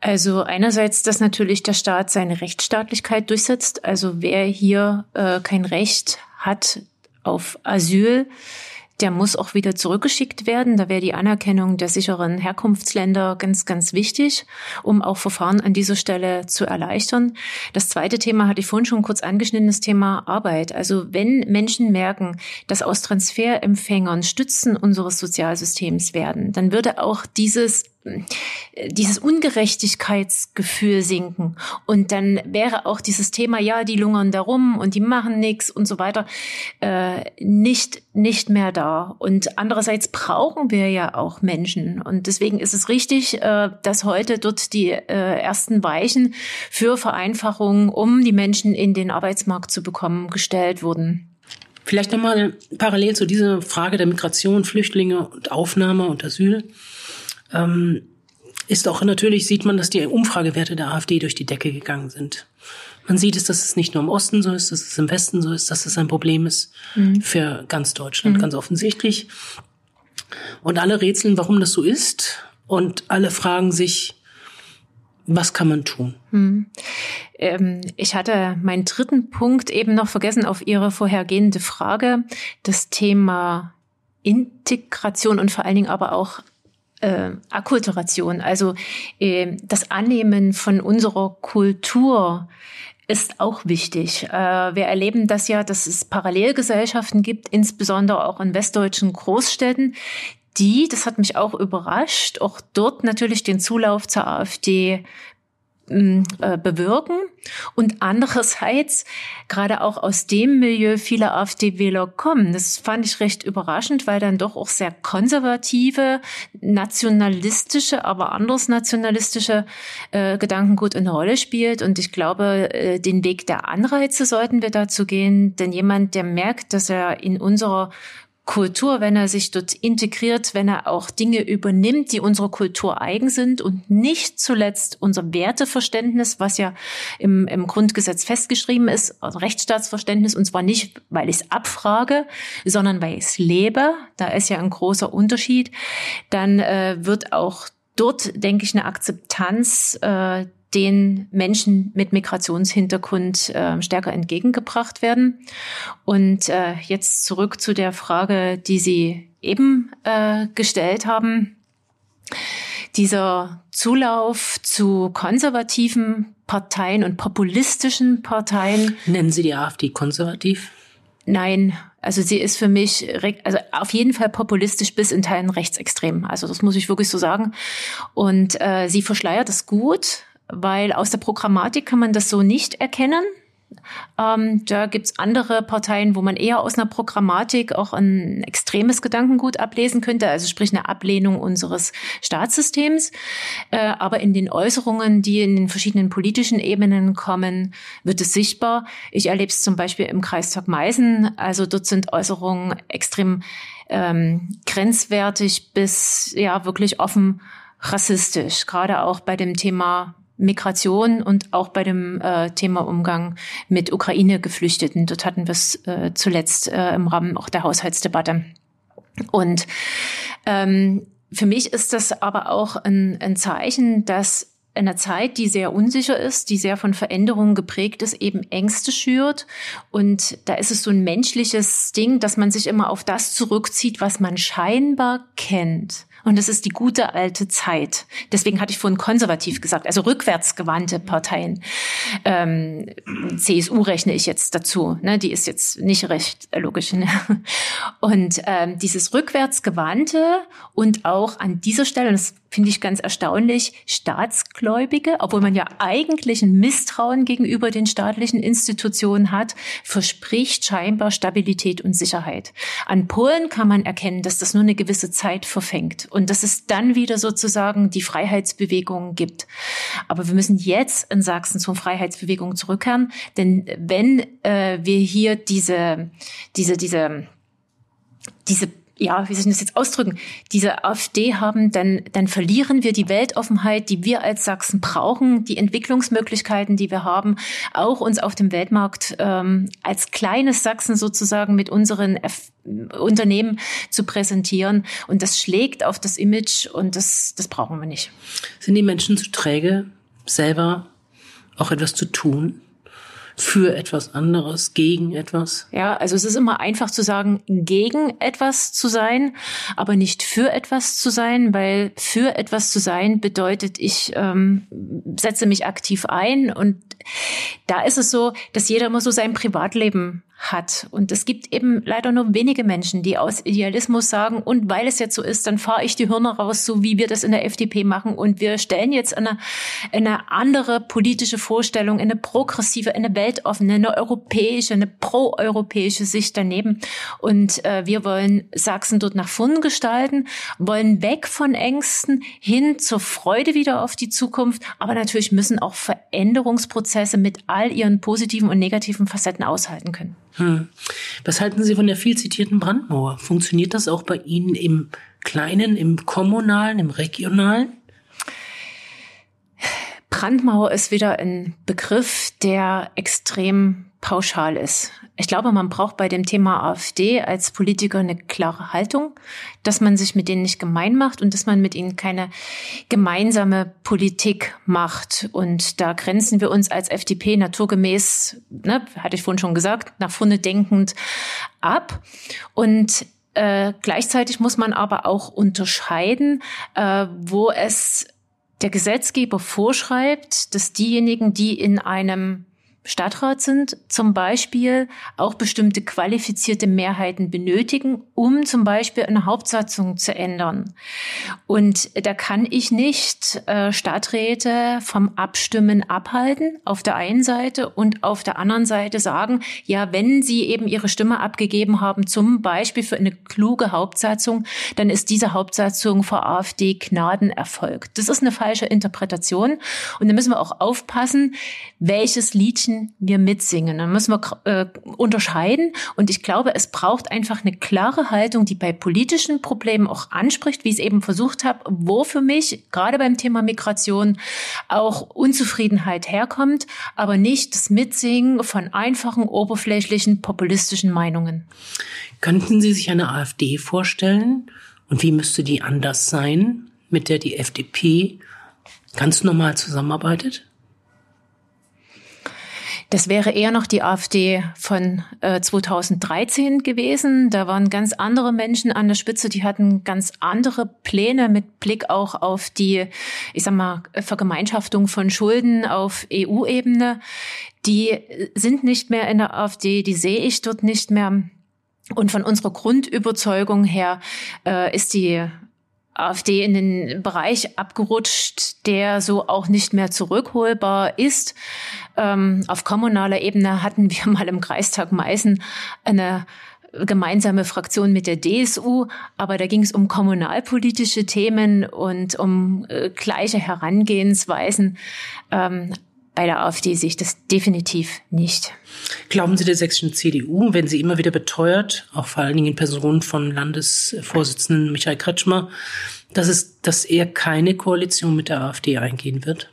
Also einerseits, dass natürlich der Staat seine Rechtsstaatlichkeit durchsetzt. Also wer hier äh, kein Recht hat auf Asyl, der muss auch wieder zurückgeschickt werden. Da wäre die Anerkennung der sicheren Herkunftsländer ganz, ganz wichtig, um auch Verfahren an dieser Stelle zu erleichtern. Das zweite Thema hatte ich vorhin schon kurz angeschnitten, das Thema Arbeit. Also wenn Menschen merken, dass aus Transferempfängern Stützen unseres Sozialsystems werden, dann würde auch dieses dieses Ungerechtigkeitsgefühl sinken. Und dann wäre auch dieses Thema, ja, die lungern da rum und die machen nichts und so weiter, äh, nicht, nicht mehr da. Und andererseits brauchen wir ja auch Menschen. Und deswegen ist es richtig, äh, dass heute dort die äh, ersten Weichen für Vereinfachungen, um die Menschen in den Arbeitsmarkt zu bekommen, gestellt wurden. Vielleicht nochmal parallel zu dieser Frage der Migration, Flüchtlinge und Aufnahme und Asyl ähm, ist auch natürlich, sieht man, dass die Umfragewerte der AfD durch die Decke gegangen sind. Man sieht es, dass es nicht nur im Osten so ist, dass es im Westen so ist, dass es ein Problem ist mhm. für ganz Deutschland, mhm. ganz offensichtlich. Und alle rätseln, warum das so ist. Und alle fragen sich, was kann man tun? Hm. Ähm, ich hatte meinen dritten Punkt eben noch vergessen auf Ihre vorhergehende Frage. Das Thema Integration und vor allen Dingen aber auch äh, Akkulturation, also äh, das Annehmen von unserer Kultur ist auch wichtig. Äh, wir erleben das ja, dass es Parallelgesellschaften gibt, insbesondere auch in westdeutschen Großstädten, die, das hat mich auch überrascht, auch dort natürlich den Zulauf zur AfD äh, bewirken und andererseits gerade auch aus dem Milieu viele AfD-Wähler kommen. Das fand ich recht überraschend, weil dann doch auch sehr konservative, nationalistische, aber anders nationalistische äh, Gedankengut eine Rolle spielt. Und ich glaube, äh, den Weg der Anreize sollten wir dazu gehen, denn jemand, der merkt, dass er in unserer Kultur, wenn er sich dort integriert, wenn er auch Dinge übernimmt, die unserer Kultur eigen sind und nicht zuletzt unser Werteverständnis, was ja im, im Grundgesetz festgeschrieben ist, also Rechtsstaatsverständnis, und zwar nicht, weil ich es abfrage, sondern weil ich es lebe, da ist ja ein großer Unterschied, dann äh, wird auch dort, denke ich, eine Akzeptanz äh, den Menschen mit Migrationshintergrund äh, stärker entgegengebracht werden. Und äh, jetzt zurück zu der Frage, die Sie eben äh, gestellt haben. Dieser Zulauf zu konservativen Parteien und populistischen Parteien. Nennen Sie die AfD konservativ? Nein, also sie ist für mich also auf jeden Fall populistisch bis in Teilen rechtsextrem. Also das muss ich wirklich so sagen. Und äh, sie verschleiert es gut, weil aus der Programmatik kann man das so nicht erkennen. Ähm, da gibt's andere Parteien, wo man eher aus einer Programmatik auch ein extremes Gedankengut ablesen könnte, also sprich eine Ablehnung unseres Staatssystems. Äh, aber in den Äußerungen, die in den verschiedenen politischen Ebenen kommen, wird es sichtbar. Ich erlebe es zum Beispiel im Kreistag Meißen. Also dort sind Äußerungen extrem ähm, grenzwertig bis ja wirklich offen rassistisch, gerade auch bei dem Thema Migration und auch bei dem äh, Thema Umgang mit Ukraine-Geflüchteten. Dort hatten wir es äh, zuletzt äh, im Rahmen auch der Haushaltsdebatte. Und ähm, für mich ist das aber auch ein, ein Zeichen, dass in einer Zeit, die sehr unsicher ist, die sehr von Veränderungen geprägt ist, eben Ängste schürt. Und da ist es so ein menschliches Ding, dass man sich immer auf das zurückzieht, was man scheinbar kennt. Und das ist die gute alte Zeit. Deswegen hatte ich vorhin konservativ gesagt, also rückwärtsgewandte Parteien. Ähm, CSU rechne ich jetzt dazu. Ne? Die ist jetzt nicht recht logisch. Ne? Und ähm, dieses rückwärtsgewandte und auch an dieser Stelle, das finde ich ganz erstaunlich, Staatsgläubige, obwohl man ja eigentlich ein Misstrauen gegenüber den staatlichen Institutionen hat, verspricht scheinbar Stabilität und Sicherheit. An Polen kann man erkennen, dass das nur eine gewisse Zeit verfängt und dass es dann wieder sozusagen die Freiheitsbewegung gibt. Aber wir müssen jetzt in Sachsen zur Freiheitsbewegung zurückkehren, denn wenn äh, wir hier diese, diese, diese, diese ja, wie soll ich das jetzt ausdrücken, diese AfD haben, dann, dann verlieren wir die Weltoffenheit, die wir als Sachsen brauchen, die Entwicklungsmöglichkeiten, die wir haben, auch uns auf dem Weltmarkt ähm, als kleines Sachsen sozusagen mit unseren F Unternehmen zu präsentieren. Und das schlägt auf das Image und das, das brauchen wir nicht. Sind die Menschen zu träge, selber auch etwas zu tun? Für etwas anderes, gegen etwas? Ja, also es ist immer einfach zu sagen, gegen etwas zu sein, aber nicht für etwas zu sein, weil für etwas zu sein bedeutet, ich ähm, setze mich aktiv ein und da ist es so, dass jeder immer so sein Privatleben hat. Und es gibt eben leider nur wenige Menschen, die aus Idealismus sagen, und weil es jetzt so ist, dann fahre ich die Hirne raus, so wie wir das in der FDP machen. Und wir stellen jetzt eine, eine andere politische Vorstellung, eine progressive, eine weltoffene, eine europäische, eine proeuropäische Sicht daneben. Und äh, wir wollen Sachsen dort nach vorn gestalten, wollen weg von Ängsten hin zur Freude wieder auf die Zukunft. Aber natürlich müssen auch Veränderungsprozesse mit all ihren positiven und negativen Facetten aushalten können. Hm. Was halten Sie von der viel zitierten Brandmauer? Funktioniert das auch bei Ihnen im Kleinen, im Kommunalen, im Regionalen? Brandmauer ist wieder ein Begriff, der extrem pauschal ist. Ich glaube, man braucht bei dem Thema AfD als Politiker eine klare Haltung, dass man sich mit denen nicht gemein macht und dass man mit ihnen keine gemeinsame Politik macht. Und da grenzen wir uns als FDP naturgemäß, ne, hatte ich vorhin schon gesagt, nach vorne denkend ab. Und äh, gleichzeitig muss man aber auch unterscheiden, äh, wo es der Gesetzgeber vorschreibt, dass diejenigen, die in einem Stadtrat sind, zum Beispiel auch bestimmte qualifizierte Mehrheiten benötigen, um zum Beispiel eine Hauptsatzung zu ändern. Und da kann ich nicht äh, Stadträte vom Abstimmen abhalten, auf der einen Seite, und auf der anderen Seite sagen, ja, wenn sie eben ihre Stimme abgegeben haben, zum Beispiel für eine kluge Hauptsatzung, dann ist diese Hauptsatzung vor AfD Gnaden erfolgt. Das ist eine falsche Interpretation. Und da müssen wir auch aufpassen, welches Liedchen Zeichen wir mitsingen. Dann müssen wir äh, unterscheiden. Und ich glaube, es braucht einfach eine klare Haltung, die bei politischen Problemen auch anspricht, wie ich es eben versucht habe, wo für mich gerade beim Thema Migration auch Unzufriedenheit herkommt, aber nicht das Mitsingen von einfachen, oberflächlichen, populistischen Meinungen. Könnten Sie sich eine AfD vorstellen? Und wie müsste die anders sein, mit der die FDP ganz normal zusammenarbeitet? Das wäre eher noch die AfD von äh, 2013 gewesen. Da waren ganz andere Menschen an der Spitze, die hatten ganz andere Pläne mit Blick auch auf die, ich sag mal, Vergemeinschaftung von Schulden auf EU-Ebene. Die sind nicht mehr in der AfD, die sehe ich dort nicht mehr. Und von unserer Grundüberzeugung her äh, ist die AfD in den Bereich abgerutscht, der so auch nicht mehr zurückholbar ist. Ähm, auf kommunaler Ebene hatten wir mal im Kreistag Meißen eine gemeinsame Fraktion mit der DSU, aber da ging es um kommunalpolitische Themen und um äh, gleiche Herangehensweisen. Ähm, bei der AfD sehe ich das definitiv nicht. Glauben Sie der sächsischen CDU, wenn sie immer wieder beteuert, auch vor allen Dingen in Person von Landesvorsitzenden Michael Kretschmer, dass es, dass er keine Koalition mit der AfD eingehen wird?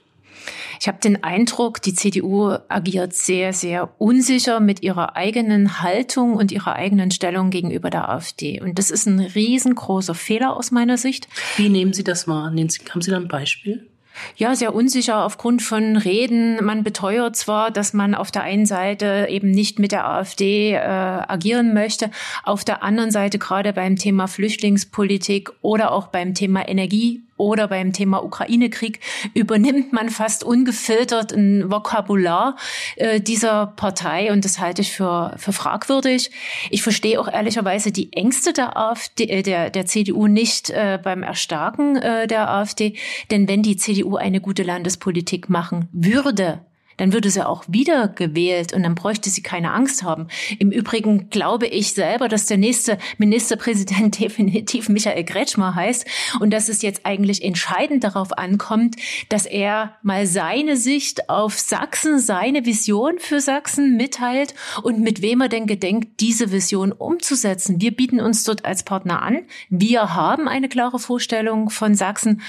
Ich habe den Eindruck, die CDU agiert sehr, sehr unsicher mit ihrer eigenen Haltung und ihrer eigenen Stellung gegenüber der AfD. Und das ist ein riesengroßer Fehler aus meiner Sicht. Wie nehmen Sie das wahr? Haben Sie da ein Beispiel? Ja, sehr unsicher aufgrund von Reden. Man beteuert zwar, dass man auf der einen Seite eben nicht mit der AfD äh, agieren möchte, auf der anderen Seite gerade beim Thema Flüchtlingspolitik oder auch beim Thema Energie oder beim Thema Ukraine-Krieg übernimmt man fast ungefiltert ein Vokabular äh, dieser Partei und das halte ich für, für fragwürdig. Ich verstehe auch ehrlicherweise die Ängste der AfD, äh, der, der CDU nicht äh, beim Erstarken äh, der AfD, denn wenn die CDU eine gute Landespolitik machen würde, dann würde sie auch wieder gewählt und dann bräuchte sie keine Angst haben. Im Übrigen glaube ich selber, dass der nächste Ministerpräsident definitiv Michael Kretschmer heißt und dass es jetzt eigentlich entscheidend darauf ankommt, dass er mal seine Sicht auf Sachsen, seine Vision für Sachsen mitteilt und mit wem er denn gedenkt, diese Vision umzusetzen. Wir bieten uns dort als Partner an. Wir haben eine klare Vorstellung von Sachsen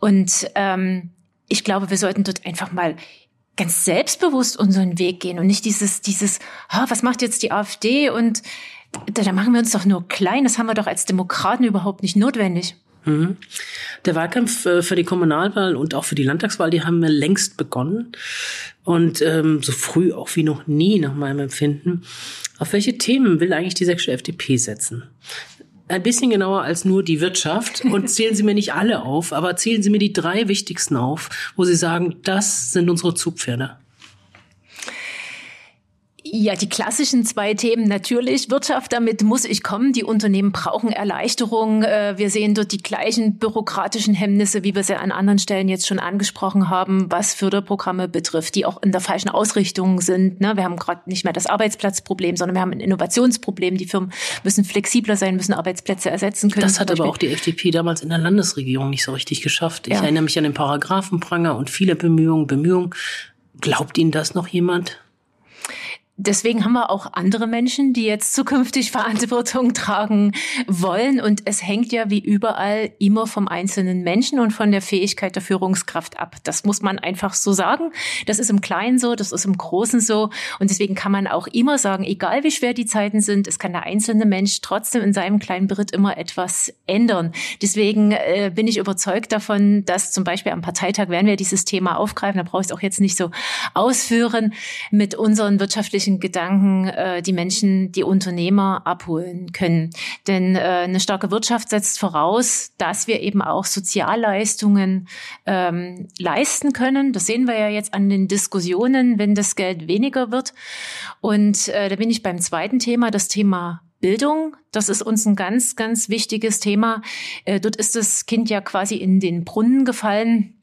und ähm, ich glaube, wir sollten dort einfach mal ganz selbstbewusst unseren Weg gehen und nicht dieses, dieses, ha, was macht jetzt die AfD und da, da machen wir uns doch nur klein. Das haben wir doch als Demokraten überhaupt nicht notwendig. Mhm. Der Wahlkampf äh, für die Kommunalwahl und auch für die Landtagswahl, die haben wir längst begonnen. Und ähm, so früh auch wie noch nie nach meinem Empfinden. Auf welche Themen will eigentlich die sächsische FDP setzen? Ein bisschen genauer als nur die Wirtschaft und zählen Sie mir nicht alle auf, aber zählen Sie mir die drei wichtigsten auf, wo Sie sagen, das sind unsere Zugpferde. Ja, die klassischen zwei Themen natürlich. Wirtschaft, damit muss ich kommen. Die Unternehmen brauchen Erleichterung. Äh, wir sehen dort die gleichen bürokratischen Hemmnisse, wie wir sie an anderen Stellen jetzt schon angesprochen haben, was Förderprogramme betrifft, die auch in der falschen Ausrichtung sind. Ne? Wir haben gerade nicht mehr das Arbeitsplatzproblem, sondern wir haben ein Innovationsproblem. Die Firmen müssen flexibler sein, müssen Arbeitsplätze ersetzen können. Das hat aber auch die FDP damals in der Landesregierung nicht so richtig geschafft. Ich ja. erinnere mich an den Paragraphenpranger und viele Bemühungen, Bemühungen. Glaubt Ihnen das noch jemand? Deswegen haben wir auch andere Menschen, die jetzt zukünftig Verantwortung tragen wollen. Und es hängt ja wie überall immer vom einzelnen Menschen und von der Fähigkeit der Führungskraft ab. Das muss man einfach so sagen. Das ist im Kleinen so, das ist im Großen so. Und deswegen kann man auch immer sagen, egal wie schwer die Zeiten sind, es kann der einzelne Mensch trotzdem in seinem kleinen Beritt immer etwas ändern. Deswegen äh, bin ich überzeugt davon, dass zum Beispiel am Parteitag werden wir dieses Thema aufgreifen. Da brauche ich es auch jetzt nicht so ausführen mit unseren wirtschaftlichen solchen Gedanken äh, die Menschen, die Unternehmer abholen können. Denn äh, eine starke Wirtschaft setzt voraus, dass wir eben auch Sozialleistungen ähm, leisten können. Das sehen wir ja jetzt an den Diskussionen, wenn das Geld weniger wird. Und äh, da bin ich beim zweiten Thema, das Thema Bildung, das ist uns ein ganz, ganz wichtiges Thema. Äh, dort ist das Kind ja quasi in den Brunnen gefallen.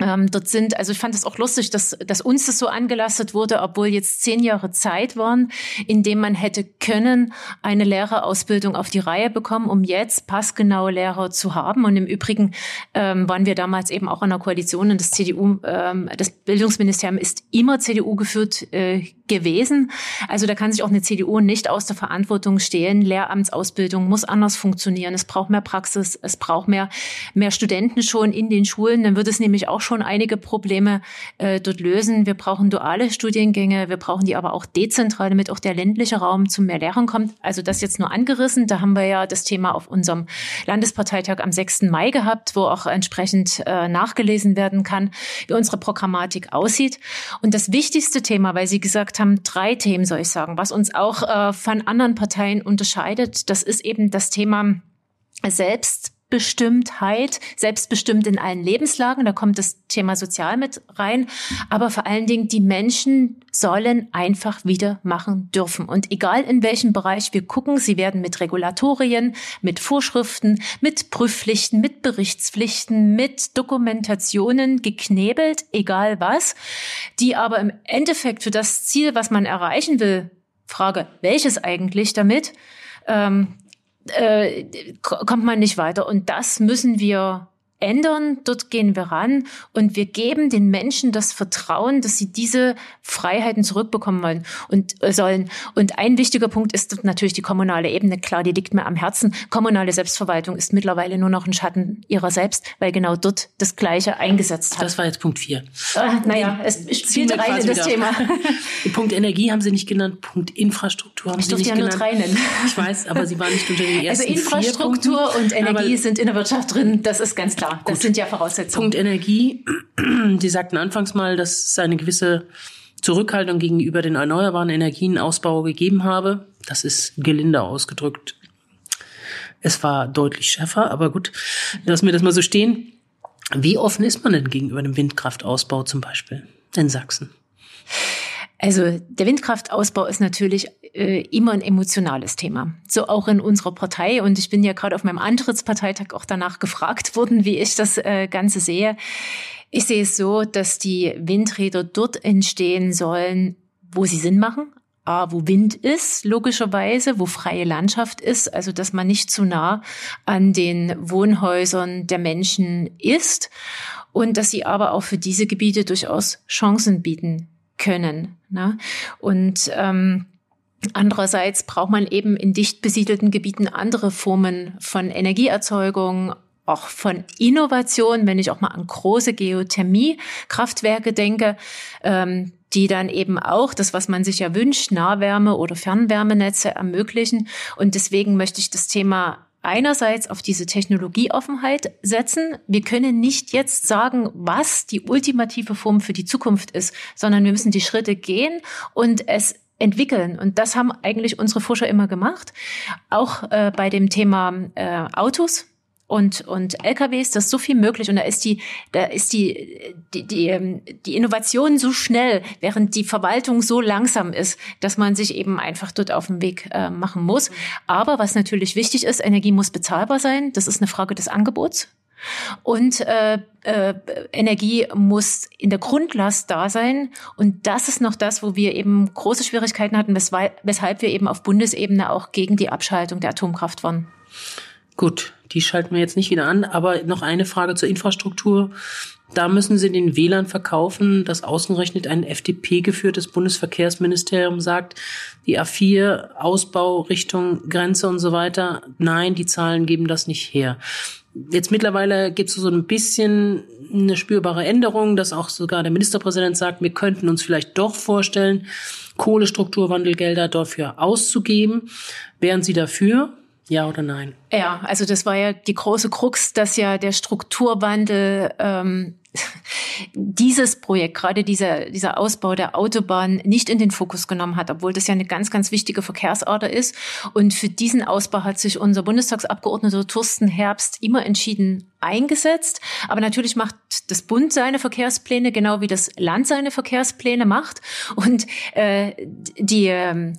Ähm, dort sind, also ich fand es auch lustig, dass, dass uns das so angelastet wurde, obwohl jetzt zehn Jahre Zeit waren, in dem man hätte können eine Lehrerausbildung auf die Reihe bekommen, um jetzt passgenaue Lehrer zu haben. Und im Übrigen ähm, waren wir damals eben auch in der Koalition und das CDU, ähm, das Bildungsministerium ist immer CDU geführt äh, gewesen. Also da kann sich auch eine CDU nicht aus der Verantwortung stehlen. Lehramtsausbildung muss anders funktionieren. Es braucht mehr Praxis, es braucht mehr, mehr Studenten schon in den Schulen. Dann wird es nämlich auch schon einige Probleme äh, dort lösen. Wir brauchen duale Studiengänge, wir brauchen die aber auch dezentral, damit auch der ländliche Raum zu mehr Lehrern kommt. Also das jetzt nur angerissen. Da haben wir ja das Thema auf unserem Landesparteitag am 6. Mai gehabt, wo auch entsprechend äh, nachgelesen werden kann, wie unsere Programmatik aussieht. Und das wichtigste Thema, weil Sie gesagt gesagt haben, drei Themen soll ich sagen, was uns auch äh, von anderen Parteien unterscheidet. Das ist eben das Thema Selbst Selbstbestimmtheit, selbstbestimmt in allen Lebenslagen, da kommt das Thema Sozial mit rein, aber vor allen Dingen die Menschen sollen einfach wieder machen dürfen. Und egal in welchem Bereich wir gucken, sie werden mit Regulatorien, mit Vorschriften, mit Prüfpflichten, mit Berichtspflichten, mit Dokumentationen geknebelt, egal was, die aber im Endeffekt für das Ziel, was man erreichen will, Frage, welches eigentlich damit, ähm, äh, kommt man nicht weiter. Und das müssen wir ändern, dort gehen wir ran und wir geben den Menschen das Vertrauen, dass sie diese Freiheiten zurückbekommen wollen und äh, sollen. Und ein wichtiger Punkt ist natürlich die kommunale Ebene. Klar, die liegt mir am Herzen. Kommunale Selbstverwaltung ist mittlerweile nur noch ein Schatten ihrer selbst, weil genau dort das Gleiche eingesetzt hat. Das war jetzt Punkt vier. Äh, naja, es spielt rein in das Thema. Punkt Energie haben Sie nicht genannt, Punkt Infrastruktur haben ich Sie nicht ja genannt. Nur drei nennen. Ich weiß, aber Sie waren nicht unter den ersten Also Infrastruktur und Energie sind in der Wirtschaft drin, das ist ganz klar. Das Gut. sind ja Voraussetzungen. Punkt Energie. Sie sagten anfangs mal, dass es eine gewisse Zurückhaltung gegenüber den erneuerbaren Energienausbau gegeben habe. Das ist gelinde ausgedrückt. Es war deutlich schärfer, aber gut, lassen wir das mal so stehen. Wie offen ist man denn gegenüber dem Windkraftausbau zum Beispiel in Sachsen? Also der Windkraftausbau ist natürlich äh, immer ein emotionales Thema. So auch in unserer Partei. Und ich bin ja gerade auf meinem Antrittsparteitag auch danach gefragt worden, wie ich das äh, Ganze sehe. Ich sehe es so, dass die Windräder dort entstehen sollen, wo sie Sinn machen. A, wo Wind ist, logischerweise, wo freie Landschaft ist, also dass man nicht zu nah an den Wohnhäusern der Menschen ist und dass sie aber auch für diese Gebiete durchaus Chancen bieten können. Ne? Und ähm, Andererseits braucht man eben in dicht besiedelten Gebieten andere Formen von Energieerzeugung, auch von Innovation, wenn ich auch mal an große Geothermie-Kraftwerke denke, ähm, die dann eben auch das, was man sich ja wünscht, Nahwärme- oder Fernwärmenetze ermöglichen. Und deswegen möchte ich das Thema einerseits auf diese Technologieoffenheit setzen. Wir können nicht jetzt sagen, was die ultimative Form für die Zukunft ist, sondern wir müssen die Schritte gehen und es entwickeln. Und das haben eigentlich unsere Forscher immer gemacht. Auch äh, bei dem Thema äh, Autos und, und LKWs, das ist so viel möglich und da ist die, da ist die, die, die, ähm, die Innovation so schnell, während die Verwaltung so langsam ist, dass man sich eben einfach dort auf den Weg äh, machen muss. Aber was natürlich wichtig ist, Energie muss bezahlbar sein. Das ist eine Frage des Angebots. Und äh, äh, Energie muss in der Grundlast da sein. Und das ist noch das, wo wir eben große Schwierigkeiten hatten, weshalb wir eben auf Bundesebene auch gegen die Abschaltung der Atomkraft waren. Gut, die schalten wir jetzt nicht wieder an. Aber noch eine Frage zur Infrastruktur. Da müssen Sie den WLAN verkaufen, das ausgerechnet ein FDP-geführtes Bundesverkehrsministerium sagt, die A4, Ausbau Richtung Grenze und so weiter. Nein, die Zahlen geben das nicht her. Jetzt mittlerweile gibt es so ein bisschen eine spürbare Änderung, dass auch sogar der Ministerpräsident sagt, wir könnten uns vielleicht doch vorstellen, Kohlestrukturwandelgelder dafür auszugeben. Wären Sie dafür? Ja oder nein? Ja, also das war ja die große Krux, dass ja der Strukturwandel ähm, dieses Projekt, gerade dieser, dieser Ausbau der Autobahn, nicht in den Fokus genommen hat, obwohl das ja eine ganz, ganz wichtige Verkehrsader ist. Und für diesen Ausbau hat sich unser Bundestagsabgeordneter Thorsten Herbst immer entschieden eingesetzt. Aber natürlich macht das Bund seine Verkehrspläne, genau wie das Land seine Verkehrspläne macht. Und äh, die, äh,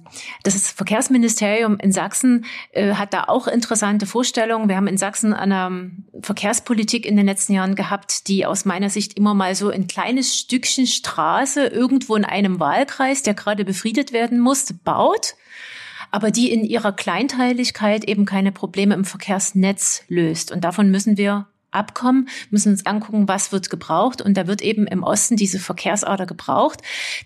das Verkehrsministerium in Sachsen äh, hat da auch interessante Vorstellungen. Wir haben in Sachsen eine Verkehrspolitik in den letzten Jahren gehabt, die aus meiner Sicht immer mal so ein kleines Stückchen Straße irgendwo in einem Wahlkreis, der gerade befriedet werden muss, baut aber die in ihrer Kleinteiligkeit eben keine Probleme im Verkehrsnetz löst. Und davon müssen wir abkommen, müssen uns angucken, was wird gebraucht. Und da wird eben im Osten diese Verkehrsader gebraucht.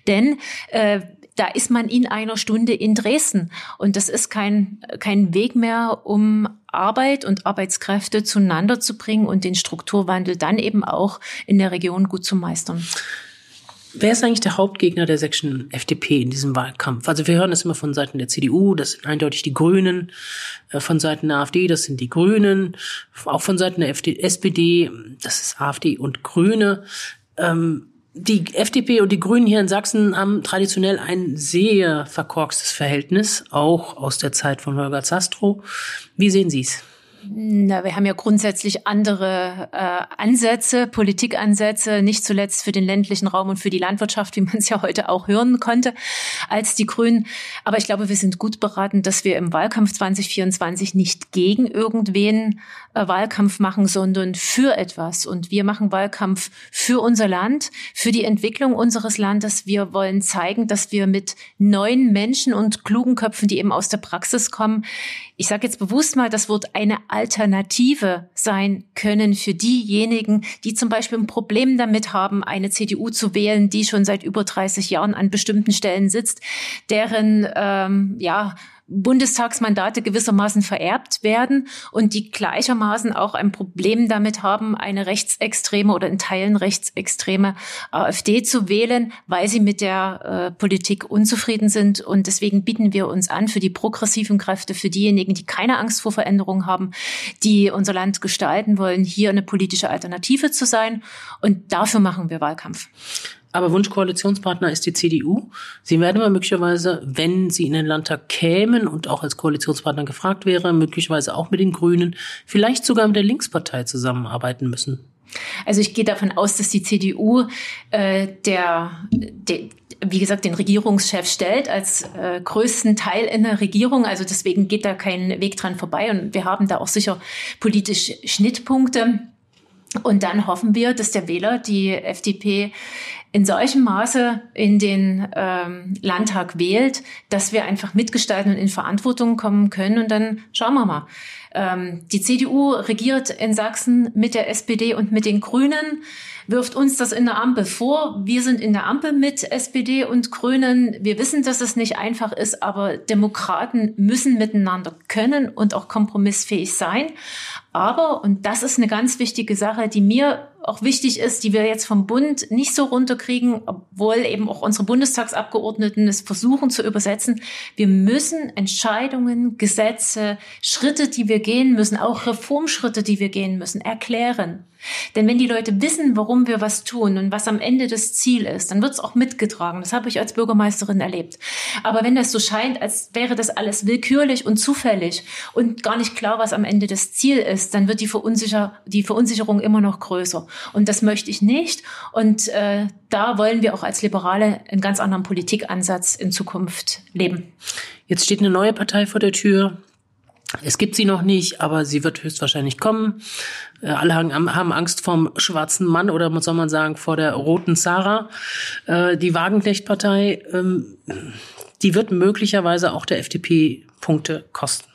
Denn äh, da ist man in einer Stunde in Dresden. Und das ist kein, kein Weg mehr, um Arbeit und Arbeitskräfte zueinander zu bringen und den Strukturwandel dann eben auch in der Region gut zu meistern. Wer ist eigentlich der Hauptgegner der sächsischen FDP in diesem Wahlkampf? Also wir hören das immer von Seiten der CDU, das sind eindeutig die Grünen, äh, von Seiten der AfD, das sind die Grünen, auch von Seiten der SPD, das ist AfD und Grüne. Ähm, die FDP und die Grünen hier in Sachsen haben traditionell ein sehr verkorkstes Verhältnis, auch aus der Zeit von Holger Zastrow. Wie sehen Sie es? Na, wir haben ja grundsätzlich andere äh, Ansätze, Politikansätze, nicht zuletzt für den ländlichen Raum und für die Landwirtschaft, wie man es ja heute auch hören konnte, als die Grünen. Aber ich glaube, wir sind gut beraten, dass wir im Wahlkampf 2024 nicht gegen irgendwen äh, Wahlkampf machen, sondern für etwas. Und wir machen Wahlkampf für unser Land, für die Entwicklung unseres Landes. Wir wollen zeigen, dass wir mit neuen Menschen und klugen Köpfen, die eben aus der Praxis kommen, ich sage jetzt bewusst mal das Wort eine Alternative sein können für diejenigen, die zum Beispiel ein Problem damit haben, eine CDU zu wählen, die schon seit über 30 Jahren an bestimmten Stellen sitzt, deren ähm, ja Bundestagsmandate gewissermaßen vererbt werden und die gleichermaßen auch ein Problem damit haben, eine rechtsextreme oder in Teilen rechtsextreme AfD zu wählen, weil sie mit der äh, Politik unzufrieden sind. Und deswegen bieten wir uns an für die progressiven Kräfte, für diejenigen, die keine Angst vor Veränderungen haben, die unser Land gestalten wollen, hier eine politische Alternative zu sein. Und dafür machen wir Wahlkampf. Aber Wunschkoalitionspartner ist die CDU. Sie werden aber möglicherweise, wenn sie in den Landtag kämen und auch als Koalitionspartner gefragt wäre, möglicherweise auch mit den Grünen, vielleicht sogar mit der Linkspartei zusammenarbeiten müssen. Also ich gehe davon aus, dass die CDU äh, der, der wie gesagt, den Regierungschef stellt als äh, größten Teil in der Regierung. Also deswegen geht da kein Weg dran vorbei. Und wir haben da auch sicher politisch Schnittpunkte. Und dann hoffen wir, dass der Wähler die FDP in solchem Maße in den ähm, Landtag wählt, dass wir einfach mitgestalten und in Verantwortung kommen können. Und dann schauen wir mal. Ähm, die CDU regiert in Sachsen mit der SPD und mit den Grünen wirft uns das in der Ampel vor. Wir sind in der Ampel mit SPD und Grünen. Wir wissen, dass es nicht einfach ist, aber Demokraten müssen miteinander können und auch kompromissfähig sein. Aber, und das ist eine ganz wichtige Sache, die mir auch wichtig ist, die wir jetzt vom Bund nicht so runterkriegen, obwohl eben auch unsere Bundestagsabgeordneten es versuchen zu übersetzen. Wir müssen Entscheidungen, Gesetze, Schritte, die wir gehen müssen, auch Reformschritte, die wir gehen müssen, erklären. Denn wenn die Leute wissen, warum wir was tun und was am Ende das Ziel ist, dann wird es auch mitgetragen. Das habe ich als Bürgermeisterin erlebt. Aber wenn das so scheint, als wäre das alles willkürlich und zufällig und gar nicht klar, was am Ende das Ziel ist, dann wird die, Verunsicher die Verunsicherung immer noch größer. Und das möchte ich nicht. Und äh, da wollen wir auch als Liberale einen ganz anderen Politikansatz in Zukunft leben. Jetzt steht eine neue Partei vor der Tür. Es gibt sie noch nicht, aber sie wird höchstwahrscheinlich kommen. Äh, alle haben Angst vom schwarzen Mann oder soll man sagen vor der roten Sarah. Äh, die Wagenknecht-Partei, ähm, die wird möglicherweise auch der FDP Punkte kosten.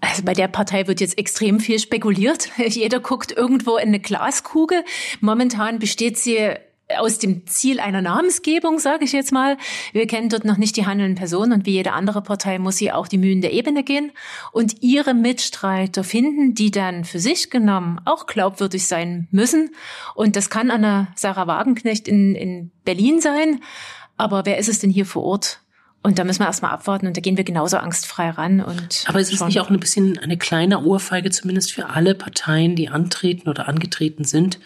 Also bei der Partei wird jetzt extrem viel spekuliert. Jeder guckt irgendwo in eine Glaskugel. Momentan besteht sie aus dem Ziel einer Namensgebung, sage ich jetzt mal. Wir kennen dort noch nicht die handelnden Personen und wie jede andere Partei muss sie auch die Mühen der Ebene gehen und ihre Mitstreiter finden, die dann für sich genommen auch glaubwürdig sein müssen. Und das kann Anna Sarah Wagenknecht in, in Berlin sein. Aber wer ist es denn hier vor Ort? Und da müssen wir erstmal abwarten und da gehen wir genauso angstfrei ran. Und Aber ist es nicht auch ein bisschen eine kleine Ohrfeige, zumindest für alle Parteien, die antreten oder angetreten sind,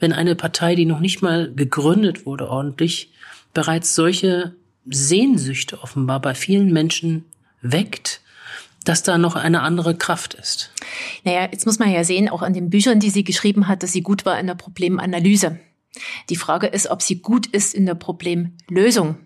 wenn eine Partei, die noch nicht mal gegründet wurde ordentlich, bereits solche Sehnsüchte offenbar bei vielen Menschen weckt, dass da noch eine andere Kraft ist. Naja, jetzt muss man ja sehen, auch an den Büchern, die sie geschrieben hat, dass sie gut war in der Problemanalyse. Die Frage ist, ob sie gut ist in der Problemlösung.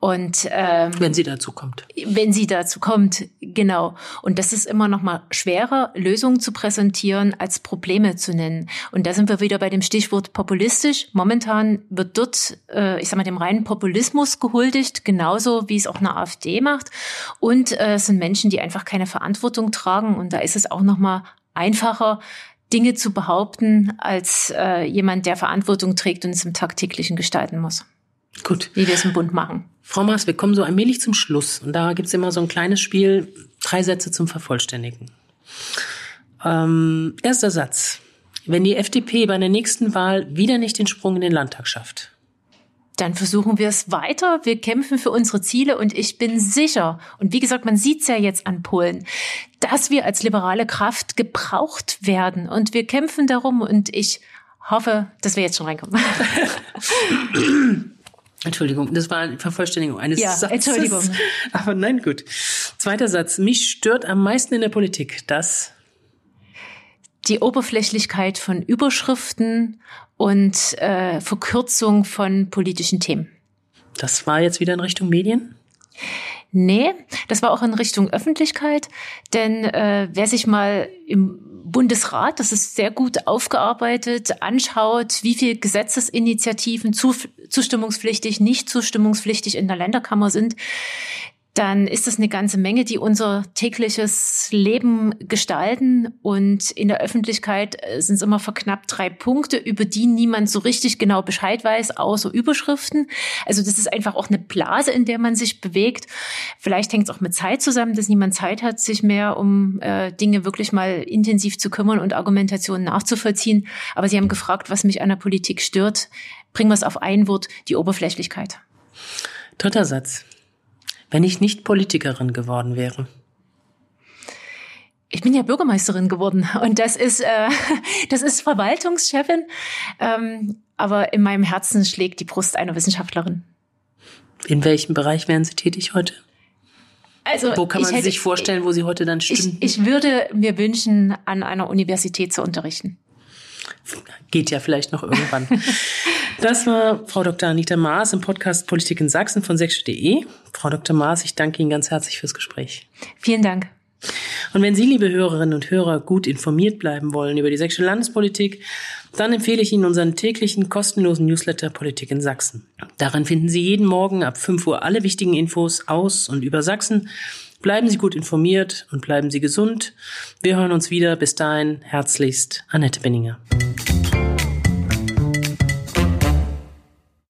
Und ähm, wenn sie dazu kommt. Wenn sie dazu kommt, genau. Und das ist immer noch mal schwerer, Lösungen zu präsentieren, als Probleme zu nennen. Und da sind wir wieder bei dem Stichwort populistisch. Momentan wird dort, äh, ich sag mal, dem reinen Populismus gehuldigt, genauso wie es auch eine AfD macht. Und äh, es sind Menschen, die einfach keine Verantwortung tragen. Und da ist es auch noch mal einfacher, Dinge zu behaupten, als äh, jemand, der Verantwortung trägt und es im tagtäglichen gestalten muss. Gut. Wie wir es im Bund machen. Frau Maas, wir kommen so allmählich zum Schluss. Und da gibt's immer so ein kleines Spiel, drei Sätze zum Vervollständigen. Ähm, erster Satz. Wenn die FDP bei der nächsten Wahl wieder nicht den Sprung in den Landtag schafft, dann versuchen wir es weiter. Wir kämpfen für unsere Ziele und ich bin sicher, und wie gesagt, man sieht es ja jetzt an Polen, dass wir als liberale Kraft gebraucht werden und wir kämpfen darum und ich hoffe, dass wir jetzt schon reinkommen. Entschuldigung, das war Vervollständigung eines ja, Satzes. Entschuldigung. Aber nein, gut. Zweiter Satz. Mich stört am meisten in der Politik das die Oberflächlichkeit von Überschriften und äh, Verkürzung von politischen Themen. Das war jetzt wieder in Richtung Medien? Nee, das war auch in Richtung Öffentlichkeit, denn äh, wer sich mal im Bundesrat, das ist sehr gut aufgearbeitet, anschaut, wie viele Gesetzesinitiativen zustimmungspflichtig, nicht zustimmungspflichtig in der Länderkammer sind, dann ist das eine ganze Menge, die unser tägliches Leben gestalten. Und in der Öffentlichkeit äh, sind es immer verknappt drei Punkte, über die niemand so richtig genau Bescheid weiß, außer Überschriften. Also das ist einfach auch eine Blase, in der man sich bewegt. Vielleicht hängt es auch mit Zeit zusammen, dass niemand Zeit hat, sich mehr um äh, Dinge wirklich mal intensiv zu kümmern und Argumentationen nachzuvollziehen. Aber Sie haben gefragt, was mich an der Politik stört. Bringen wir es auf ein Wort, die Oberflächlichkeit. Dritter Satz wenn ich nicht Politikerin geworden wäre? Ich bin ja Bürgermeisterin geworden und das ist, äh, das ist Verwaltungschefin. Ähm, aber in meinem Herzen schlägt die Brust einer Wissenschaftlerin. In welchem Bereich wären Sie tätig heute? Also, wo kann man hätte, sich vorstellen, wo Sie heute dann stünden? Ich, ich würde mir wünschen, an einer Universität zu unterrichten. Geht ja vielleicht noch irgendwann. Das war Frau Dr. Anita Maas im Podcast Politik in Sachsen von sächsisch.de. Frau Dr. Maas, ich danke Ihnen ganz herzlich fürs Gespräch. Vielen Dank. Und wenn Sie, liebe Hörerinnen und Hörer, gut informiert bleiben wollen über die sächsische Landespolitik, dann empfehle ich Ihnen unseren täglichen kostenlosen Newsletter Politik in Sachsen. Darin finden Sie jeden Morgen ab 5 Uhr alle wichtigen Infos aus und über Sachsen. Bleiben Sie gut informiert und bleiben Sie gesund. Wir hören uns wieder. Bis dahin herzlichst Annette Benninger.